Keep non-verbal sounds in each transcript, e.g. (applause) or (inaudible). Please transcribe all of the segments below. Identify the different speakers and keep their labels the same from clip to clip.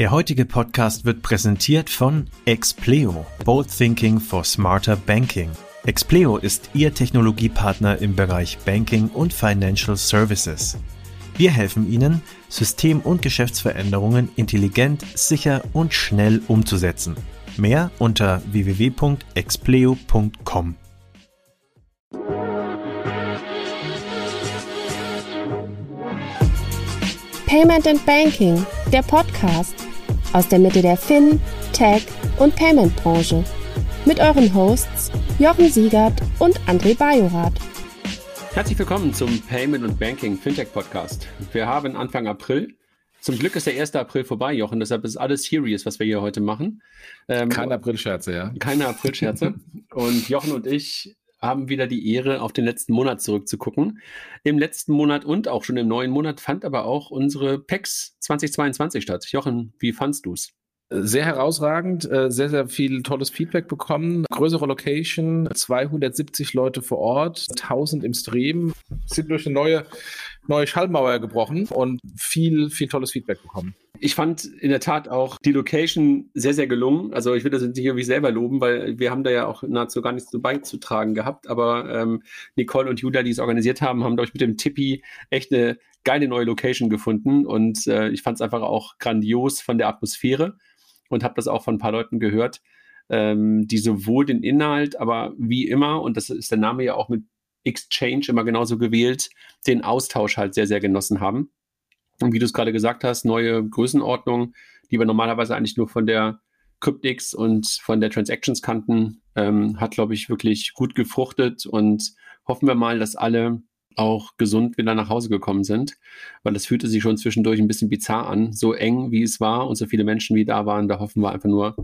Speaker 1: Der heutige Podcast wird präsentiert von Expleo, Bold Thinking for Smarter Banking. Expleo ist Ihr Technologiepartner im Bereich Banking und Financial Services. Wir helfen Ihnen, System- und Geschäftsveränderungen intelligent, sicher und schnell umzusetzen. Mehr unter www.expleo.com.
Speaker 2: Payment and Banking, der Podcast aus der Mitte der Fin, Tech und Payment Branche. Mit euren Hosts Jochen Siegert und André Bajorath.
Speaker 3: Herzlich willkommen zum Payment und Banking Fintech Podcast. Wir haben Anfang April. Zum Glück ist der 1. April vorbei, Jochen, deshalb ist alles serious, was wir hier heute machen.
Speaker 4: Ähm, keine Aprilscherze, ja.
Speaker 3: Keine Aprilscherze. (laughs) und Jochen und ich haben wieder die Ehre, auf den letzten Monat zurückzugucken. Im letzten Monat und auch schon im neuen Monat fand aber auch unsere PEX 2022 statt. Jochen, wie fandst du es?
Speaker 4: Sehr herausragend, äh, sehr, sehr viel tolles Feedback bekommen. Größere Location, 270 Leute vor Ort, 1000 im Stream, sind durch eine neue, neue Schallmauer gebrochen und viel, viel tolles Feedback bekommen.
Speaker 3: Ich fand in der Tat auch die Location sehr, sehr gelungen. Also ich will das nicht irgendwie selber loben, weil wir haben da ja auch nahezu gar nichts beizutragen gehabt. Aber ähm, Nicole und Julia, die es organisiert haben, haben, glaube ich, mit dem Tippi echt eine geile neue Location gefunden. Und äh, ich fand es einfach auch grandios von der Atmosphäre und habe das auch von ein paar Leuten gehört, ähm, die sowohl den Inhalt, aber wie immer, und das ist der Name ja auch mit Exchange immer genauso gewählt, den Austausch halt sehr, sehr genossen haben. Und wie du es gerade gesagt hast, neue Größenordnung, die wir normalerweise eigentlich nur von der Cryptix und von der Transactions kannten, ähm, hat, glaube ich, wirklich gut gefruchtet und hoffen wir mal, dass alle auch gesund wieder nach Hause gekommen sind, weil das fühlte sich schon zwischendurch ein bisschen bizarr an. So eng wie es war und so viele Menschen wie da waren, da hoffen wir einfach nur,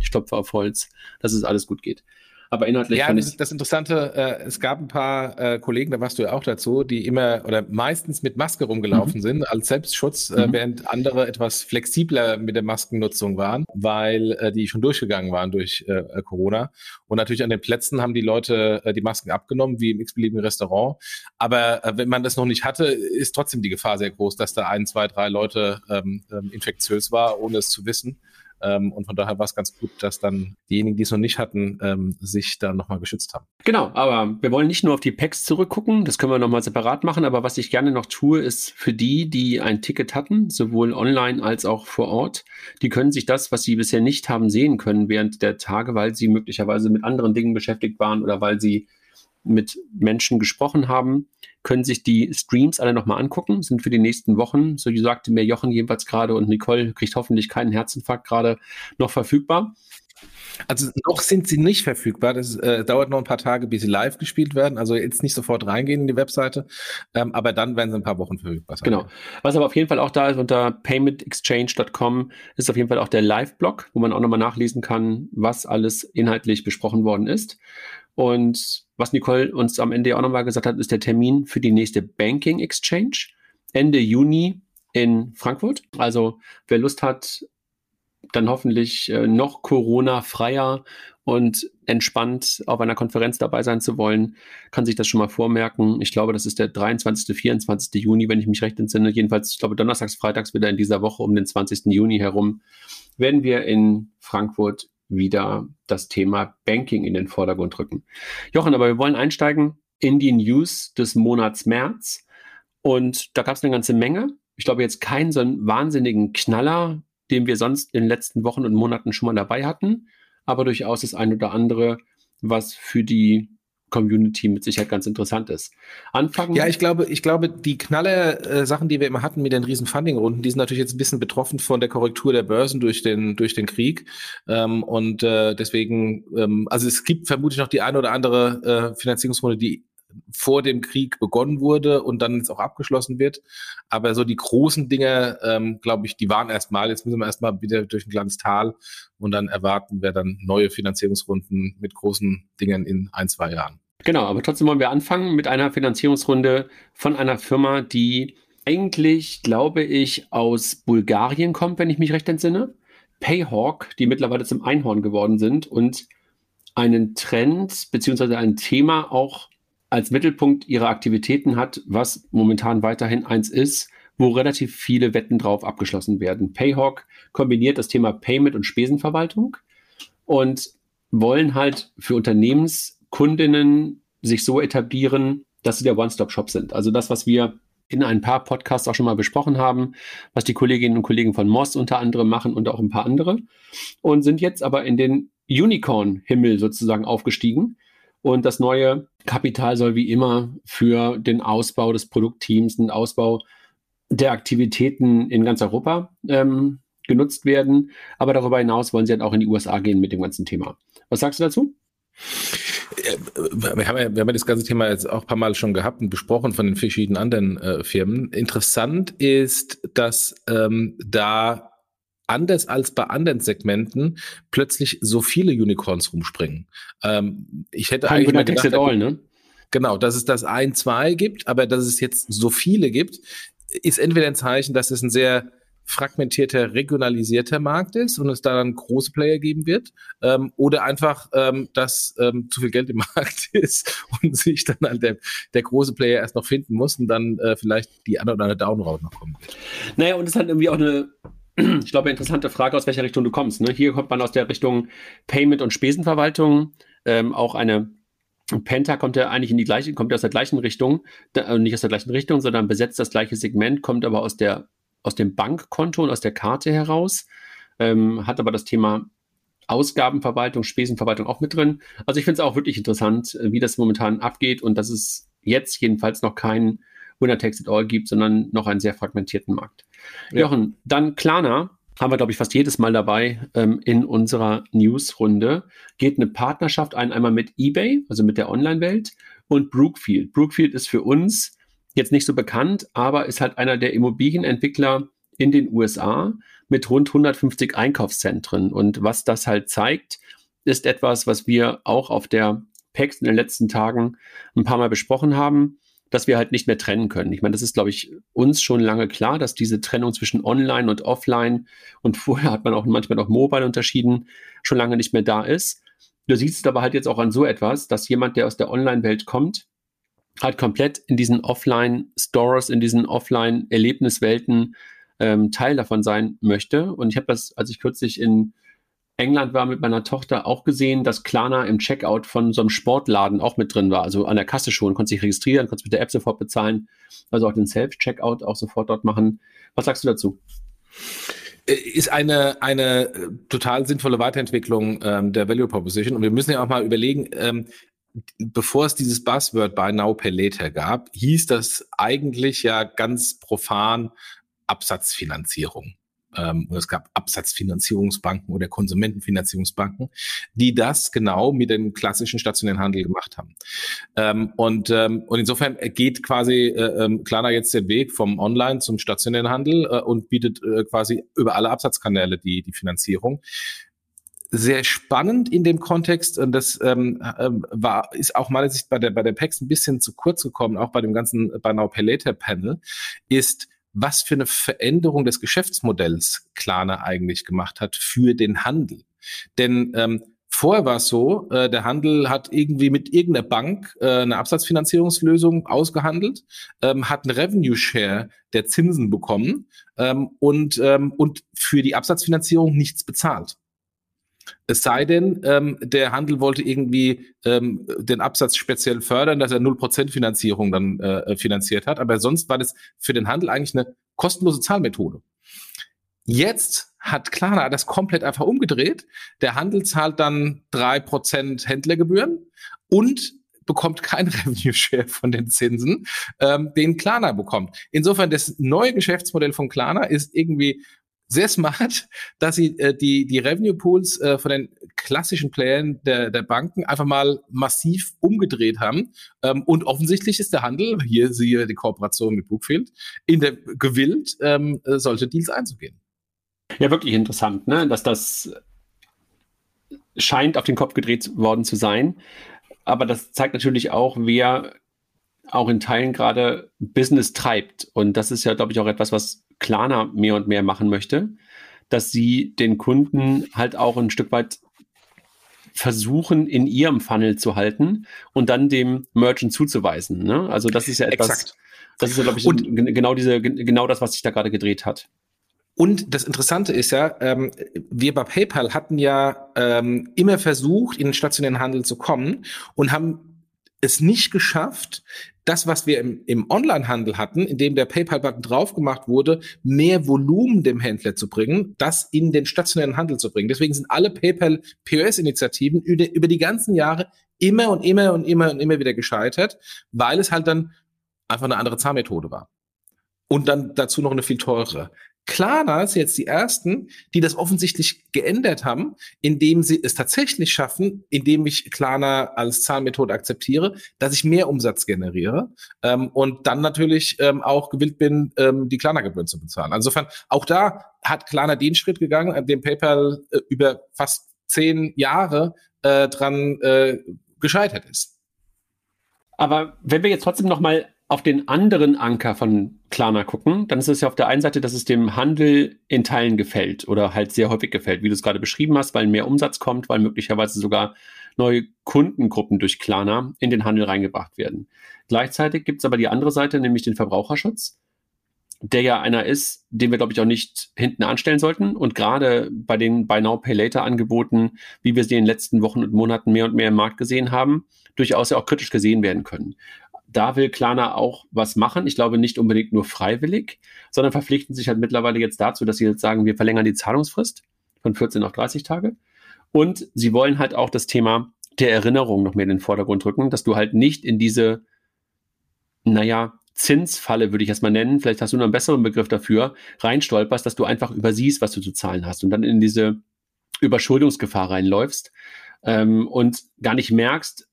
Speaker 3: ich stopfe auf Holz, dass es alles gut geht. Aber inhaltlich
Speaker 4: ja, das, das Interessante, äh, es gab ein paar äh, Kollegen, da warst du ja auch dazu, die immer oder meistens mit Maske rumgelaufen mhm. sind als Selbstschutz, äh, mhm. während andere etwas flexibler mit der Maskennutzung waren, weil äh, die schon durchgegangen waren durch äh, Corona. Und natürlich an den Plätzen haben die Leute äh, die Masken abgenommen, wie im x-beliebigen Restaurant. Aber äh, wenn man das noch nicht hatte, ist trotzdem die Gefahr sehr groß, dass da ein, zwei, drei Leute ähm, ähm, infektiös war, ohne es zu wissen. Ähm, und von daher war es ganz gut, dass dann diejenigen, die es noch nicht hatten, ähm, sich da nochmal geschützt haben.
Speaker 3: Genau, aber wir wollen nicht nur auf die Packs zurückgucken, das können wir nochmal separat machen, aber was ich gerne noch tue, ist für die, die ein Ticket hatten, sowohl online als auch vor Ort, die können sich das, was sie bisher nicht haben sehen können während der Tage, weil sie möglicherweise mit anderen Dingen beschäftigt waren oder weil sie mit Menschen gesprochen haben, können sich die Streams alle nochmal angucken, sind für die nächsten Wochen, so wie sagte mir Jochen jedenfalls gerade und Nicole kriegt hoffentlich keinen Herzinfarkt gerade noch verfügbar.
Speaker 4: Also noch sind sie nicht verfügbar. Das äh, dauert noch ein paar Tage, bis sie live gespielt werden. Also jetzt nicht sofort reingehen in die Webseite, ähm, aber dann werden sie ein paar Wochen verfügbar
Speaker 3: sein. Genau. Was aber auf jeden Fall auch da ist unter paymentexchange.com ist auf jeden Fall auch der Live-Blog, wo man auch nochmal nachlesen kann, was alles inhaltlich besprochen worden ist. Und was Nicole uns am Ende auch nochmal gesagt hat, ist der Termin für die nächste Banking Exchange Ende Juni in Frankfurt. Also wer Lust hat, dann hoffentlich äh, noch Corona-freier und entspannt auf einer Konferenz dabei sein zu wollen, kann sich das schon mal vormerken. Ich glaube, das ist der 23., 24. Juni, wenn ich mich recht entsinne. Jedenfalls, ich glaube, donnerstags, freitags wieder in dieser Woche um den 20. Juni herum werden wir in Frankfurt wieder das Thema Banking in den Vordergrund rücken. Jochen, aber wir wollen einsteigen in die News des Monats März. Und da gab es eine ganze Menge. Ich glaube jetzt keinen so einen wahnsinnigen Knaller, den wir sonst in den letzten Wochen und Monaten schon mal dabei hatten, aber durchaus das ein oder andere, was für die Community mit Sicherheit ganz interessant ist.
Speaker 4: Anfangen. Ja, ich glaube, ich glaube, die Knaller-Sachen, äh, die wir immer hatten mit den riesen Funding-Runden, die sind natürlich jetzt ein bisschen betroffen von der Korrektur der Börsen durch den, durch den Krieg. Ähm, und äh, deswegen, ähm, also es gibt vermutlich noch die eine oder andere äh, Finanzierungsrunde, die vor dem Krieg begonnen wurde und dann jetzt auch abgeschlossen wird. Aber so die großen Dinge, ähm, glaube ich, die waren erstmal. Jetzt müssen wir erstmal wieder durch ein kleines Tal und dann erwarten wir dann neue Finanzierungsrunden mit großen Dingen in ein, zwei Jahren.
Speaker 3: Genau, aber trotzdem wollen wir anfangen mit einer Finanzierungsrunde von einer Firma, die eigentlich, glaube ich, aus Bulgarien kommt, wenn ich mich recht entsinne. Payhawk, die mittlerweile zum Einhorn geworden sind und einen Trend beziehungsweise ein Thema auch als Mittelpunkt ihrer Aktivitäten hat, was momentan weiterhin eins ist, wo relativ viele Wetten drauf abgeschlossen werden. Payhawk kombiniert das Thema Payment und Spesenverwaltung und wollen halt für Unternehmenskundinnen sich so etablieren, dass sie der One-Stop-Shop sind. Also das, was wir in ein paar Podcasts auch schon mal besprochen haben, was die Kolleginnen und Kollegen von Moss unter anderem machen und auch ein paar andere und sind jetzt aber in den Unicorn-Himmel sozusagen aufgestiegen. Und das neue Kapital soll wie immer für den Ausbau des Produktteams, den Ausbau der Aktivitäten in ganz Europa ähm, genutzt werden. Aber darüber hinaus wollen sie halt auch in die USA gehen mit dem ganzen Thema. Was sagst du dazu?
Speaker 4: Äh, wir haben, ja, wir haben ja das ganze Thema jetzt auch ein paar Mal schon gehabt und besprochen von den verschiedenen anderen äh, Firmen. Interessant ist, dass ähm, da anders als bei anderen Segmenten plötzlich so viele Unicorns rumspringen. Ähm, ich hätte
Speaker 3: Kein eigentlich mal gedacht, all, ne?
Speaker 4: Genau, dass es das ein, zwei gibt, aber dass es jetzt so viele gibt, ist entweder ein Zeichen, dass es ein sehr fragmentierter, regionalisierter Markt ist und es da dann große Player geben wird, ähm, oder einfach, ähm, dass ähm, zu viel Geld im (laughs) Markt ist und sich dann halt der, der große Player erst noch finden muss und dann äh, vielleicht die andere oder eine Downroad noch kommen wird.
Speaker 3: Naja, und es hat irgendwie auch eine, (clears throat) ich glaube, interessante Frage, aus welcher Richtung du kommst. Ne? Hier kommt man aus der Richtung Payment und Spesenverwaltung, ähm, auch eine Penta kommt ja eigentlich in die gleiche, kommt aus der gleichen Richtung, äh, nicht aus der gleichen Richtung, sondern besetzt das gleiche Segment, kommt aber aus der aus dem Bankkonto und aus der Karte heraus, ähm, hat aber das Thema Ausgabenverwaltung, Spesenverwaltung auch mit drin. Also ich finde es auch wirklich interessant, äh, wie das momentan abgeht und dass es jetzt jedenfalls noch keinen Winner Takes It All gibt, sondern noch einen sehr fragmentierten Markt. Ja. Jochen, dann Klarna haben wir, glaube ich, fast jedes Mal dabei ähm, in unserer Newsrunde. Geht eine Partnerschaft ein, einmal mit eBay, also mit der Online-Welt, und Brookfield. Brookfield ist für uns jetzt nicht so bekannt, aber ist halt einer der Immobilienentwickler in den USA mit rund 150 Einkaufszentren. Und was das halt zeigt, ist etwas, was wir auch auf der PEX in den letzten Tagen ein paar Mal besprochen haben, dass wir halt nicht mehr trennen können. Ich meine, das ist, glaube ich, uns schon lange klar, dass diese Trennung zwischen Online und Offline und vorher hat man auch manchmal noch Mobile unterschieden, schon lange nicht mehr da ist. Du siehst es aber halt jetzt auch an so etwas, dass jemand, der aus der Online-Welt kommt, halt komplett in diesen Offline-Stores, in diesen Offline-Erlebniswelten ähm, Teil davon sein möchte. Und ich habe das, als ich kürzlich in England war mit meiner Tochter auch gesehen, dass Klarna im Checkout von so einem Sportladen auch mit drin war. Also an der Kasse schon, konntest dich registrieren, konntest mit der App sofort bezahlen, also auch den Self-Checkout auch sofort dort machen. Was sagst du dazu?
Speaker 4: Äh, ist eine, eine äh, total sinnvolle Weiterentwicklung ähm, der Value Proposition. Und wir müssen ja auch mal überlegen, ähm, bevor es dieses Buzzword Buy Now Pay Later gab, hieß das eigentlich ja ganz profan Absatzfinanzierung. Ähm, es gab Absatzfinanzierungsbanken oder Konsumentenfinanzierungsbanken, die das genau mit dem klassischen stationären Handel gemacht haben. Ähm, und, ähm, und insofern geht quasi äh, ähm, Klarna jetzt den Weg vom Online zum stationären Handel äh, und bietet äh, quasi über alle Absatzkanäle die, die Finanzierung sehr spannend in dem Kontext und das ähm, ähm, war ist auch meiner Sicht bei der bei der PEX ein bisschen zu kurz gekommen, auch bei dem ganzen bei Now Pay Later Panel, ist was für eine Veränderung des Geschäftsmodells Klarna eigentlich gemacht hat für den Handel. Denn ähm, Vorher war es so, äh, der Handel hat irgendwie mit irgendeiner Bank äh, eine Absatzfinanzierungslösung ausgehandelt, ähm, hat einen Revenue Share der Zinsen bekommen ähm, und, ähm, und für die Absatzfinanzierung nichts bezahlt. Es sei denn, ähm, der Handel wollte irgendwie ähm, den Absatz speziell fördern, dass er 0% Finanzierung dann äh, finanziert hat. Aber sonst war das für den Handel eigentlich eine kostenlose Zahlmethode. Jetzt hat Klarna das komplett einfach umgedreht. Der Handel zahlt dann 3% Händlergebühren und bekommt kein (laughs) Revenue Share von den Zinsen, ähm, den Klarna bekommt. Insofern, das neue Geschäftsmodell von Klarna ist irgendwie sehr smart, dass sie äh, die, die Revenue Pools äh, von den klassischen Playern der, der Banken einfach mal massiv umgedreht haben. Ähm, und offensichtlich ist der Handel, hier siehe die Kooperation mit Brookfield, in der gewillt, ähm, äh, solche Deals einzugehen.
Speaker 3: Ja, wirklich interessant, ne? dass das scheint auf den Kopf gedreht worden zu sein. Aber das zeigt natürlich auch, wer auch in Teilen gerade Business treibt. Und das ist ja, glaube ich, auch etwas, was Klarna mehr und mehr machen möchte, dass sie den Kunden halt auch ein Stück weit versuchen, in ihrem Funnel zu halten und dann dem Merchant zuzuweisen. Ne? Also das ist ja etwas, Exakt. Das ist ja, glaube ich, und, genau diese, genau das, was sich da gerade gedreht hat.
Speaker 4: Und das Interessante ist ja, ähm, wir bei PayPal hatten ja ähm, immer versucht, in den stationären Handel zu kommen und haben es nicht geschafft, das, was wir im, im Onlinehandel hatten, in dem der PayPal-Button drauf gemacht wurde, mehr Volumen dem Händler zu bringen, das in den stationären Handel zu bringen. Deswegen sind alle PayPal-POS-Initiativen über, die ganzen Jahre immer und immer und immer und immer wieder gescheitert, weil es halt dann einfach eine andere Zahlmethode war. Und dann dazu noch eine viel teurere. Klarna ist jetzt die ersten, die das offensichtlich geändert haben, indem sie es tatsächlich schaffen, indem ich Klarna als Zahlmethode akzeptiere, dass ich mehr Umsatz generiere ähm, und dann natürlich ähm, auch gewillt bin, ähm, die Klarna-Gebühren zu bezahlen. Insofern, auch da hat Klarna den Schritt gegangen, an dem PayPal äh, über fast zehn Jahre äh, dran äh, gescheitert ist.
Speaker 3: Aber wenn wir jetzt trotzdem noch mal auf den anderen Anker von Klarna gucken, dann ist es ja auf der einen Seite, dass es dem Handel in Teilen gefällt oder halt sehr häufig gefällt, wie du es gerade beschrieben hast, weil mehr Umsatz kommt, weil möglicherweise sogar neue Kundengruppen durch Klarna in den Handel reingebracht werden. Gleichzeitig gibt es aber die andere Seite, nämlich den Verbraucherschutz, der ja einer ist, den wir, glaube ich, auch nicht hinten anstellen sollten. Und gerade bei den Buy Now, Pay Later Angeboten, wie wir sie in den letzten Wochen und Monaten mehr und mehr im Markt gesehen haben, durchaus ja auch kritisch gesehen werden können da will Klarna auch was machen. Ich glaube nicht unbedingt nur freiwillig, sondern verpflichten sich halt mittlerweile jetzt dazu, dass sie jetzt sagen, wir verlängern die Zahlungsfrist von 14 auf 30 Tage. Und sie wollen halt auch das Thema der Erinnerung noch mehr in den Vordergrund rücken, dass du halt nicht in diese, naja, Zinsfalle würde ich erstmal nennen, vielleicht hast du noch einen besseren Begriff dafür, reinstolperst, dass du einfach übersiehst, was du zu zahlen hast und dann in diese Überschuldungsgefahr reinläufst ähm, und gar nicht merkst,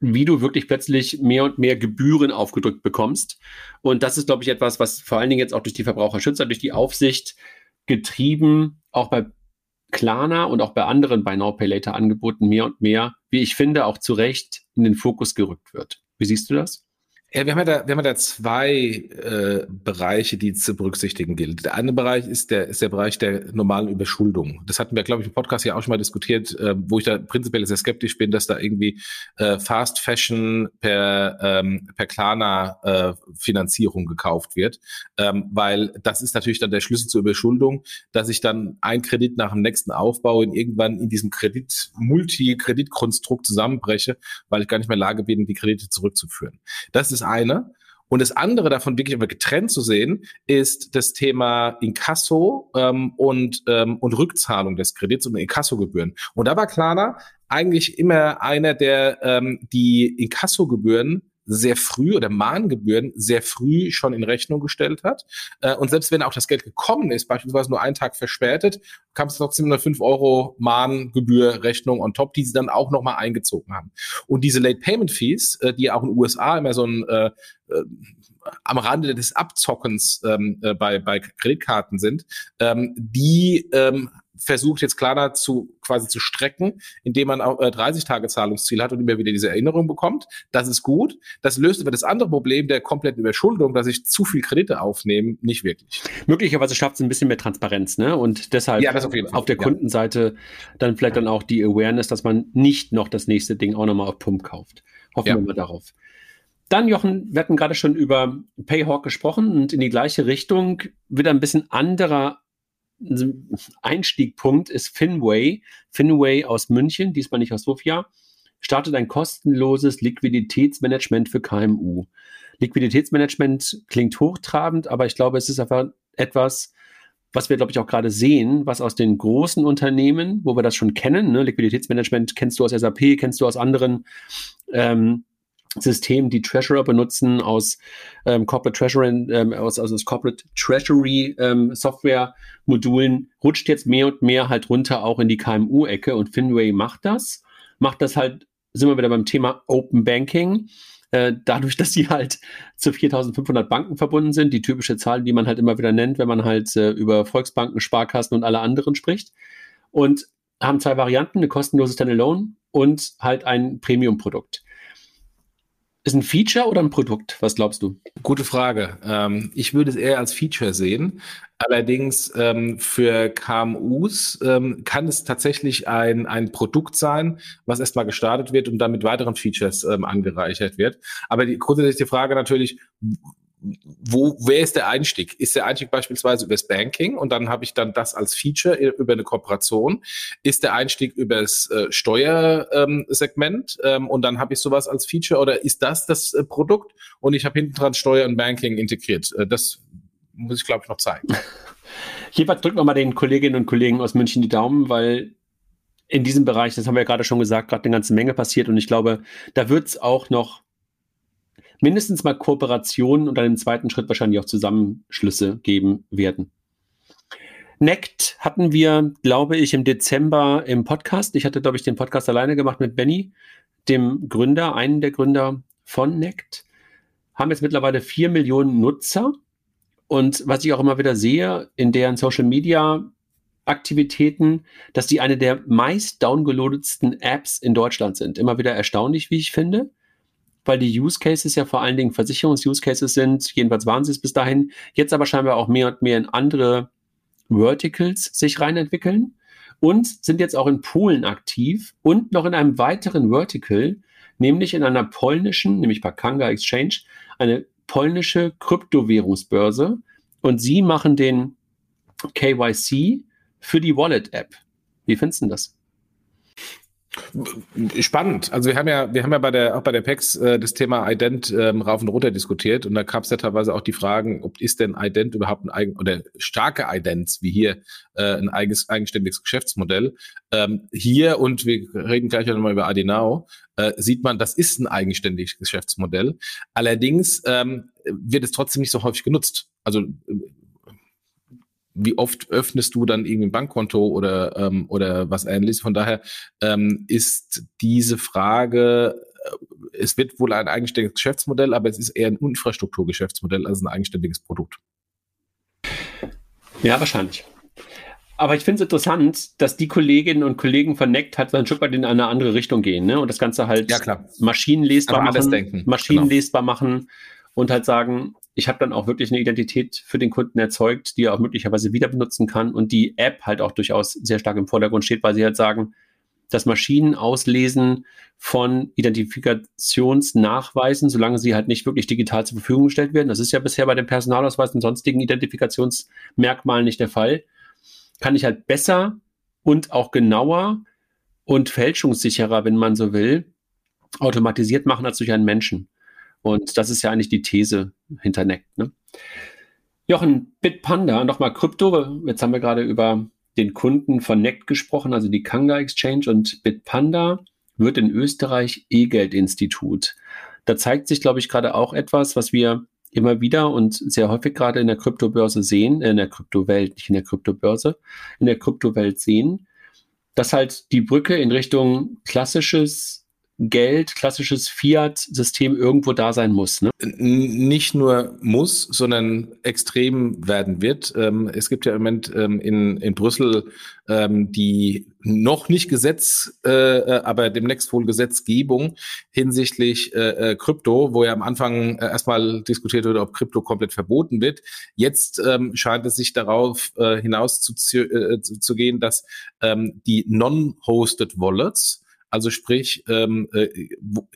Speaker 3: wie du wirklich plötzlich mehr und mehr Gebühren aufgedrückt bekommst. Und das ist, glaube ich, etwas, was vor allen Dingen jetzt auch durch die Verbraucherschützer, durch die Aufsicht getrieben, auch bei Klarna und auch bei anderen Buy Now Pay Later Angeboten mehr und mehr, wie ich finde, auch zu Recht in den Fokus gerückt wird. Wie siehst du das?
Speaker 4: Ja, wir haben ja da, wir haben ja da zwei äh, Bereiche, die zu berücksichtigen gilt. Der eine Bereich ist der, ist der Bereich der normalen Überschuldung. Das hatten wir, glaube ich, im Podcast ja auch schon mal diskutiert, äh, wo ich da prinzipiell sehr skeptisch bin, dass da irgendwie äh, Fast Fashion per, ähm, per Klarna äh, Finanzierung gekauft wird. Ähm, weil das ist natürlich dann der Schlüssel zur Überschuldung, dass ich dann ein Kredit nach dem nächsten aufbaue und irgendwann in diesem Kredit, Multi-Kreditkonstrukt zusammenbreche, weil ich gar nicht mehr in Lage bin, die Kredite zurückzuführen. Das ist das eine. Und das andere davon wirklich aber getrennt zu sehen, ist das Thema Inkasso ähm, und, ähm, und Rückzahlung des Kredits und Inkassogebühren. Und da war Klarna eigentlich immer einer, der ähm, die Inkassogebühren sehr früh oder Mahngebühren sehr früh schon in Rechnung gestellt hat. Äh, und selbst wenn auch das Geld gekommen ist, beispielsweise nur einen Tag verspätet, kam es trotzdem eine 5 Euro Mahngebührrechnung on top, die sie dann auch nochmal eingezogen haben. Und diese Late Payment Fees, äh, die ja auch in den USA immer so ein äh, äh, am Rande des Abzockens ähm, äh, bei, bei Kreditkarten sind, ähm, die ähm, versucht jetzt Klarna zu quasi zu strecken, indem man auch äh, 30 Tage Zahlungsziel hat und immer wieder diese Erinnerung bekommt. Das ist gut. Das löst aber das andere Problem der kompletten Überschuldung, dass ich zu viel Kredite aufnehme, nicht wirklich.
Speaker 3: Möglicherweise schafft es ein bisschen mehr Transparenz, ne? Und deshalb ja, auf, auf, der Kundenseite dann vielleicht dann auch die Awareness, dass man nicht noch das nächste Ding auch nochmal auf Pump kauft. Hoffen ja. wir mal darauf. Dann, Jochen, wir hatten gerade schon über Payhawk gesprochen und in die gleiche Richtung wieder ein bisschen anderer Einstiegpunkt ist Finway. Finway aus München, diesmal nicht aus Sofia, startet ein kostenloses Liquiditätsmanagement für KMU. Liquiditätsmanagement klingt hochtrabend, aber ich glaube, es ist einfach etwas, was wir, glaube ich, auch gerade sehen, was aus den großen Unternehmen, wo wir das schon kennen, ne? Liquiditätsmanagement kennst du aus SAP, kennst du aus anderen ähm, System, die Treasurer benutzen aus ähm, Corporate Treasury, ähm, aus, aus, aus Corporate Treasury ähm, Software Modulen, rutscht jetzt mehr und mehr halt runter auch in die KMU-Ecke und Finway macht das. Macht das halt, sind wir wieder beim Thema Open Banking. Äh, dadurch, (laughs) dass sie halt zu 4500 Banken verbunden sind, die typische Zahl, die man halt immer wieder nennt, wenn man halt äh, über Volksbanken, Sparkassen und alle anderen spricht. Und haben zwei Varianten, eine kostenlose Standalone und halt ein Premium-Produkt ist ein Feature oder ein Produkt? Was glaubst du?
Speaker 4: Gute Frage. Ähm, ich würde es eher als Feature sehen. Allerdings ähm, für KMUs ähm, kann es tatsächlich ein, ein Produkt sein, was erstmal gestartet wird und dann mit weiteren Features ähm, angereichert wird. Aber die grundsätzliche Frage natürlich, wo, wer ist der Einstieg? Ist der Einstieg beispielsweise übers Banking und dann habe ich dann das als Feature über eine Kooperation? Ist der Einstieg übers äh, Steuersegment ähm, ähm, und dann habe ich sowas als Feature oder ist das das äh, Produkt und ich habe hinten dran Steuer und Banking integriert? Äh, das muss ich, glaube ich, noch zeigen. (laughs)
Speaker 3: Jeweils drücken wir mal den Kolleginnen und Kollegen aus München die Daumen, weil in diesem Bereich, das haben wir ja gerade schon gesagt, gerade eine ganze Menge passiert und ich glaube, da wird es auch noch mindestens mal Kooperationen und dann im zweiten Schritt wahrscheinlich auch Zusammenschlüsse geben werden. Nect hatten wir, glaube ich, im Dezember im Podcast. Ich hatte, glaube ich, den Podcast alleine gemacht mit Benny, dem Gründer, einen der Gründer von Nect. Haben jetzt mittlerweile vier Millionen Nutzer. Und was ich auch immer wieder sehe in deren Social Media Aktivitäten, dass die eine der meist downgeloadetsten Apps in Deutschland sind. Immer wieder erstaunlich, wie ich finde weil die Use Cases ja vor allen Dingen Versicherungs-Use Cases sind. Jedenfalls waren sie es bis dahin. Jetzt aber scheinbar auch mehr und mehr in andere Verticals sich rein entwickeln und sind jetzt auch in Polen aktiv und noch in einem weiteren Vertical, nämlich in einer polnischen, nämlich bei Kanga Exchange, eine polnische Kryptowährungsbörse und sie machen den KYC für die Wallet-App. Wie findest du das?
Speaker 4: Spannend. Also wir haben ja, wir haben ja bei der auch bei der PEX äh, das Thema Ident ähm, rauf und runter diskutiert und da gab es ja teilweise auch die Fragen, ob ist denn Ident überhaupt ein eigen oder starke Idents wie hier äh, ein eigenes eigenständiges Geschäftsmodell. Ähm, hier und wir reden gleich nochmal über Adenau, äh, sieht man, das ist ein eigenständiges Geschäftsmodell. Allerdings ähm, wird es trotzdem nicht so häufig genutzt. Also wie oft öffnest du dann irgendwie ein Bankkonto oder, ähm, oder was ähnliches. Von daher ähm, ist diese Frage, äh, es wird wohl ein eigenständiges Geschäftsmodell, aber es ist eher ein Infrastrukturgeschäftsmodell als ein eigenständiges Produkt.
Speaker 3: Ja, wahrscheinlich. Aber ich finde es interessant, dass die Kolleginnen und Kollegen von NECT halt so ein Stück weit in eine andere Richtung gehen ne? und das Ganze halt
Speaker 4: ja,
Speaker 3: maschinenlesbar machen, maschinenlesbar genau. machen und halt sagen, ich habe dann auch wirklich eine Identität für den Kunden erzeugt, die er auch möglicherweise wieder benutzen kann und die App halt auch durchaus sehr stark im Vordergrund steht, weil sie halt sagen, das Maschinenauslesen von Identifikationsnachweisen, solange sie halt nicht wirklich digital zur Verfügung gestellt werden, das ist ja bisher bei den Personalausweis und sonstigen Identifikationsmerkmalen nicht der Fall, kann ich halt besser und auch genauer und fälschungssicherer, wenn man so will, automatisiert machen als durch einen Menschen. Und das ist ja eigentlich die These hinter NECT. Ne? Jochen, Bitpanda, nochmal Krypto. Jetzt haben wir gerade über den Kunden von NECT gesprochen, also die Kanga Exchange und Bitpanda wird in Österreich E-Geld-Institut. Da zeigt sich, glaube ich, gerade auch etwas, was wir immer wieder und sehr häufig gerade in der Kryptobörse sehen, äh, in der Kryptowelt, nicht in der Kryptobörse, in der Kryptowelt sehen, dass halt die Brücke in Richtung klassisches Geld, klassisches Fiat-System irgendwo da sein muss. Ne?
Speaker 4: Nicht nur muss, sondern extrem werden wird. Ähm, es gibt ja im Moment ähm, in, in Brüssel ähm, die noch nicht Gesetz, äh, äh aber demnächst wohl Gesetzgebung hinsichtlich äh, Krypto, wo ja am Anfang erstmal diskutiert wurde, ob Krypto komplett verboten wird. Jetzt scheint es sich darauf hinaus zu, zu, gehen, dass die non-hosted Wallets also sprich, ähm, äh,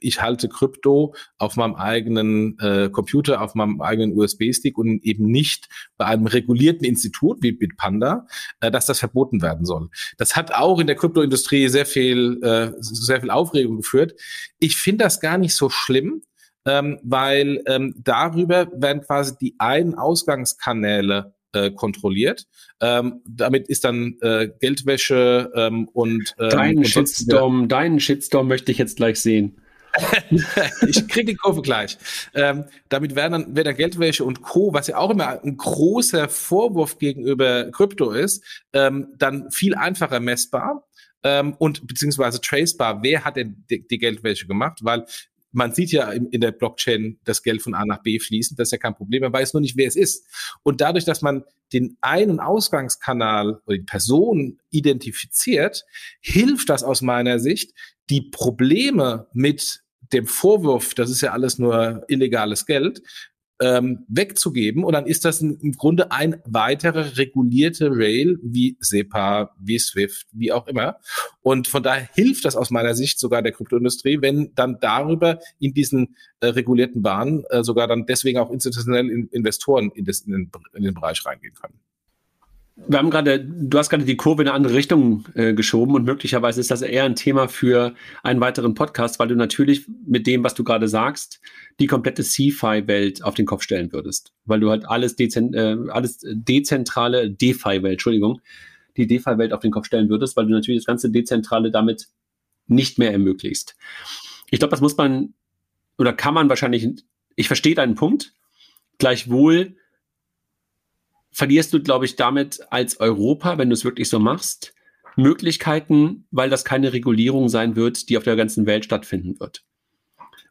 Speaker 4: ich halte Krypto auf meinem eigenen äh, Computer, auf meinem eigenen USB-Stick und eben nicht bei einem regulierten Institut wie Bitpanda, äh, dass das verboten werden soll. Das hat auch in der Kryptoindustrie sehr viel, äh, sehr viel Aufregung geführt. Ich finde das gar nicht so schlimm, ähm, weil ähm, darüber werden quasi die Ein- Ausgangskanäle äh, kontrolliert. Ähm, damit ist dann äh, Geldwäsche ähm, und
Speaker 3: ähm, deinen und Shitstorm, deinen Shitstorm möchte ich jetzt gleich sehen. (laughs)
Speaker 4: ich kriege die Kurve gleich. Ähm, damit werden dann, wird dann Geldwäsche und Co., was ja auch immer ein großer Vorwurf gegenüber Krypto ist, ähm, dann viel einfacher messbar ähm, und beziehungsweise tracebar. Wer hat denn die, die Geldwäsche gemacht? Weil man sieht ja in, der Blockchain das Geld von A nach B fließen, das ist ja kein Problem, man weiß nur nicht, wer es ist. Und dadurch, dass man den Ein- und Ausgangskanal oder die Person identifiziert, hilft das aus meiner Sicht, die Probleme mit dem Vorwurf, das ist ja alles nur illegales Geld, ähm, wegzugeben. Und dann ist das im Grunde ein weiterer regulierte Rail wie SEPA, wie SWIFT, wie auch immer. Und von daher hilft das aus meiner Sicht sogar der Kryptoindustrie, wenn dann darüber in diesen äh, regulierten Bahnen äh, sogar dann deswegen auch institutionelle Investoren in, das, in, den, in den Bereich reingehen können
Speaker 3: wir haben gerade, du hast gerade die Kurve in eine andere Richtung äh, geschoben und möglicherweise ist das eher ein Thema für einen weiteren Podcast, weil du natürlich mit dem, was du gerade sagst, die komplette CFI-Welt auf den Kopf stellen würdest, weil du halt alles, dezent, äh, alles dezentrale DeFi-Welt, Entschuldigung, die DeFi-Welt auf den Kopf stellen würdest, weil du natürlich das ganze Dezentrale damit nicht mehr ermöglicht. Ich glaube, das muss man oder kann man wahrscheinlich, ich verstehe deinen Punkt, gleichwohl verlierst du, glaube ich, damit als Europa, wenn du es wirklich so machst, Möglichkeiten, weil das keine Regulierung sein wird, die auf der ganzen Welt stattfinden wird.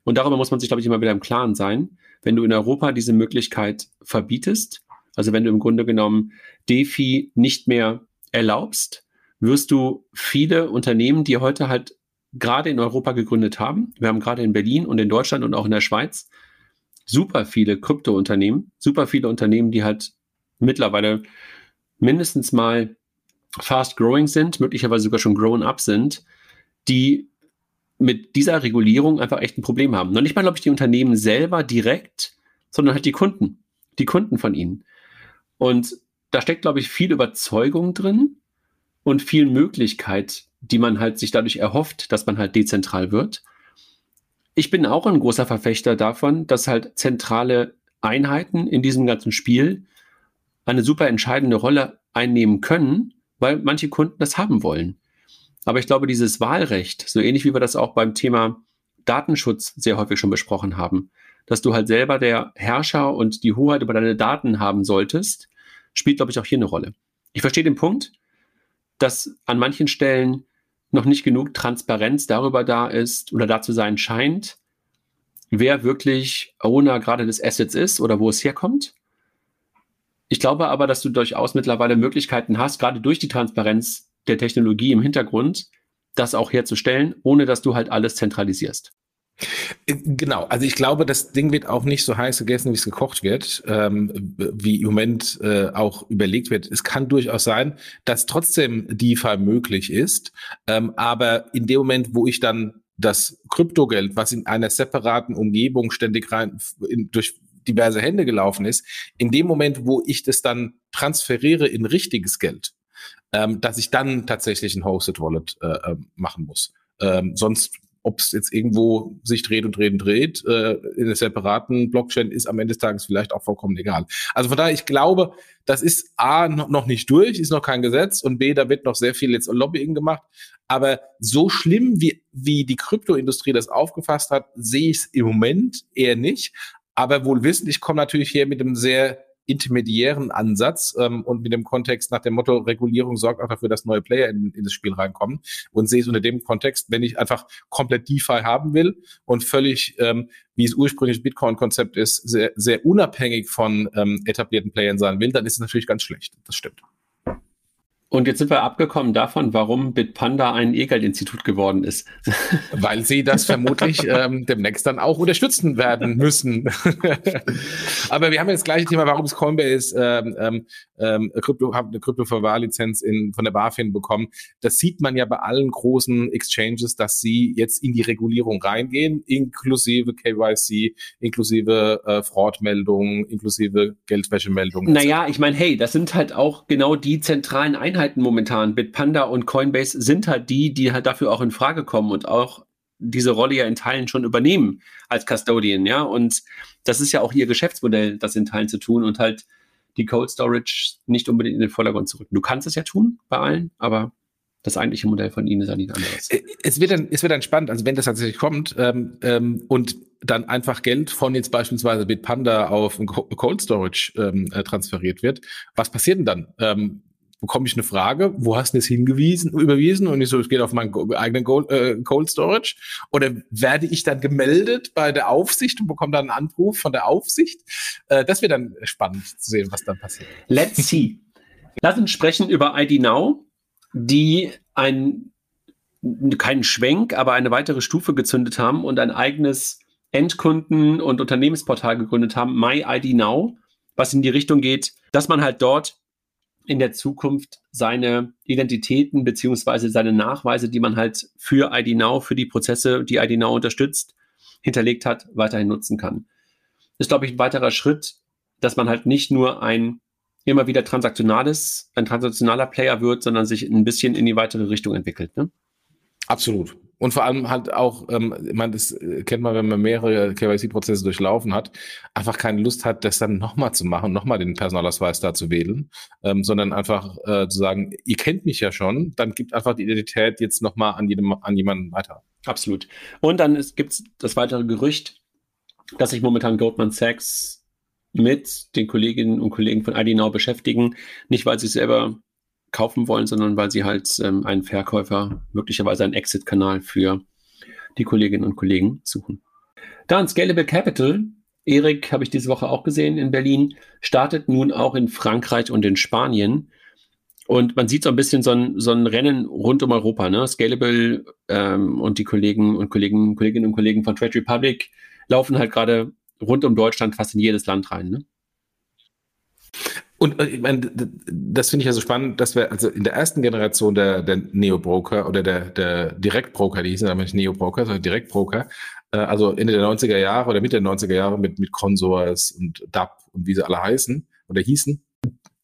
Speaker 3: Und darüber muss man sich, glaube ich, immer wieder im Klaren sein. Wenn du in Europa diese Möglichkeit verbietest, also wenn du im Grunde genommen DeFi nicht mehr erlaubst, wirst du viele Unternehmen, die heute halt gerade in Europa gegründet haben, wir haben gerade in Berlin und in Deutschland und auch in der Schweiz super viele Krypto-Unternehmen, super viele Unternehmen, die halt mittlerweile mindestens mal fast growing sind, möglicherweise sogar schon grown up sind, die mit dieser Regulierung einfach echt ein Problem haben. Noch nicht mal, glaube ich, die Unternehmen selber direkt, sondern halt die Kunden, die Kunden von ihnen. Und da steckt, glaube ich, viel Überzeugung drin und viel Möglichkeit, die man halt sich dadurch erhofft, dass man halt dezentral wird. Ich bin auch ein großer Verfechter davon, dass halt zentrale Einheiten in diesem ganzen Spiel eine super entscheidende Rolle einnehmen können, weil manche Kunden das haben wollen. Aber ich glaube, dieses Wahlrecht, so ähnlich wie wir das auch beim Thema Datenschutz sehr häufig schon besprochen haben, dass du halt selber der Herrscher und die Hoheit über deine Daten haben solltest, spielt, glaube ich, auch hier eine Rolle. Ich verstehe den Punkt, dass an manchen Stellen noch nicht genug Transparenz darüber da ist oder da zu sein scheint, wer wirklich Owner gerade des Assets ist oder wo es herkommt. Ich glaube aber, dass du durchaus mittlerweile Möglichkeiten hast, gerade durch die Transparenz der Technologie im Hintergrund, das auch herzustellen, ohne dass du halt alles zentralisierst.
Speaker 4: Äh, genau, also ich glaube, das Ding wird auch nicht so heiß gegessen, wie es gekocht wird, ähm, wie im Moment äh, auch überlegt wird. Es kann durchaus sein, dass trotzdem DeFi möglich ist, ähm, aber in dem Moment, wo ich dann das Kryptogeld, was in einer separaten Umgebung ständig rein in, durch diverse Hände gelaufen ist, in dem Moment, wo ich das dann transferiere in richtiges Geld, ähm, dass ich dann tatsächlich ein Hosted Wallet äh, äh machen muss. Ähm, sonst, ob es jetzt irgendwo sich dreht und dreht und dreht, äh, in einer separaten Blockchain ist am Ende des Tages vielleicht auch vollkommen egal. Also von daher, ich glaube, das ist A, noch nicht durch, ist noch kein Gesetz und B, da wird noch sehr viel jetzt Lobbying gemacht. Aber so schlimm, wie, wie die Kryptoindustrie das aufgefasst hat, sehe ich es im Moment eher nicht. Aber wohl wissend, ich komme natürlich hier mit einem sehr intermediären Ansatz ähm, und mit dem Kontext nach dem Motto, Regulierung sorgt auch dafür, dass neue Player in, in das Spiel reinkommen und sehe es unter dem Kontext, wenn ich einfach komplett DeFi haben will und völlig, ähm, wie es ursprünglich Bitcoin-Konzept ist, sehr, sehr unabhängig von ähm, etablierten Playern sein will, dann ist es natürlich ganz schlecht. Das stimmt.
Speaker 3: Und jetzt sind wir abgekommen davon, warum Bitpanda ein E-Geld-Institut geworden ist. (laughs)
Speaker 4: Weil sie das vermutlich ähm, demnächst dann auch unterstützen werden müssen. (laughs) Aber wir haben jetzt das gleiche Thema, warum ist Coinbase ähm, ähm, ähm Krypto, eine Krypto-Verwahrlizenz von der BaFin bekommen. Das sieht man ja bei allen großen Exchanges, dass sie jetzt in die Regulierung reingehen, inklusive KYC, inklusive äh, Fraudmeldungen, inklusive Geldwäschemeldungen.
Speaker 3: Naja, ich meine, hey, das sind halt auch genau die zentralen Einheiten, Einheiten momentan, Bitpanda und Coinbase, sind halt die, die halt dafür auch in Frage kommen und auch diese Rolle ja in Teilen schon übernehmen als Custodian, ja. Und das ist ja auch ihr Geschäftsmodell, das in Teilen zu tun und halt die Cold Storage nicht unbedingt in den Vordergrund zu rücken. Du kannst es ja tun bei allen, aber das eigentliche Modell von ihnen ist ja nicht anderes. Äh,
Speaker 4: es wird dann, es wird dann spannend, also wenn das tatsächlich kommt ähm, ähm, und dann einfach Geld von jetzt beispielsweise Bitpanda auf Cold Storage ähm, äh, transferiert wird, was passiert denn dann? Ähm, bekomme ich eine Frage, wo hast du das hingewiesen, überwiesen? Und ich so, es geht auf meinen eigenen Gold, äh, Cold Storage. Oder werde ich dann gemeldet bei der Aufsicht und bekomme dann einen Anruf von der Aufsicht? Äh, das wird dann spannend zu sehen, was dann passiert.
Speaker 3: Let's see. Lass uns sprechen über ID Now, die ein keinen Schwenk, aber eine weitere Stufe gezündet haben und ein eigenes Endkunden- und Unternehmensportal gegründet haben, MyID Now, was in die Richtung geht, dass man halt dort in der Zukunft seine Identitäten beziehungsweise seine Nachweise, die man halt für ID Now, für die Prozesse, die ID Now unterstützt, hinterlegt hat, weiterhin nutzen kann. Das ist, glaube ich, ein weiterer Schritt, dass man halt nicht nur ein immer wieder transaktionales, ein transaktionaler Player wird, sondern sich ein bisschen in die weitere Richtung entwickelt. Ne?
Speaker 4: Absolut. Und vor allem halt auch, ähm, meine, das äh, kennt man, wenn man mehrere KYC-Prozesse durchlaufen hat, einfach keine Lust hat, das dann nochmal zu machen, nochmal den Personalausweis da zu wählen, ähm, sondern einfach äh, zu sagen, ihr kennt mich ja schon, dann gibt einfach die Identität jetzt nochmal an, an jemanden weiter.
Speaker 3: Absolut. Und dann gibt es das weitere Gerücht, dass sich momentan Goldman Sachs mit den Kolleginnen und Kollegen von ID Now beschäftigen, nicht weil sie selber kaufen wollen, sondern weil sie halt ähm, einen Verkäufer, möglicherweise einen Exit-Kanal für die Kolleginnen und Kollegen suchen. Dann Scalable Capital. Erik habe ich diese Woche auch gesehen in Berlin, startet nun auch in Frankreich und in Spanien. Und man sieht so ein bisschen so ein, so ein Rennen rund um Europa. Ne? Scalable ähm, und die Kollegen und Kollegen, Kolleginnen und Kollegen von Trade Republic laufen halt gerade rund um Deutschland fast in jedes Land rein. Ne?
Speaker 4: Und äh, ich meine, das finde ich ja so spannend, dass wir also in der ersten Generation der, der Neo-Broker oder der, der Direktbroker, die hießen aber nicht Neo-Broker, sondern Direktbroker, äh, also Ende der 90er Jahre oder Mitte der 90er Jahre mit, mit Consors und DAP und wie sie alle heißen oder hießen,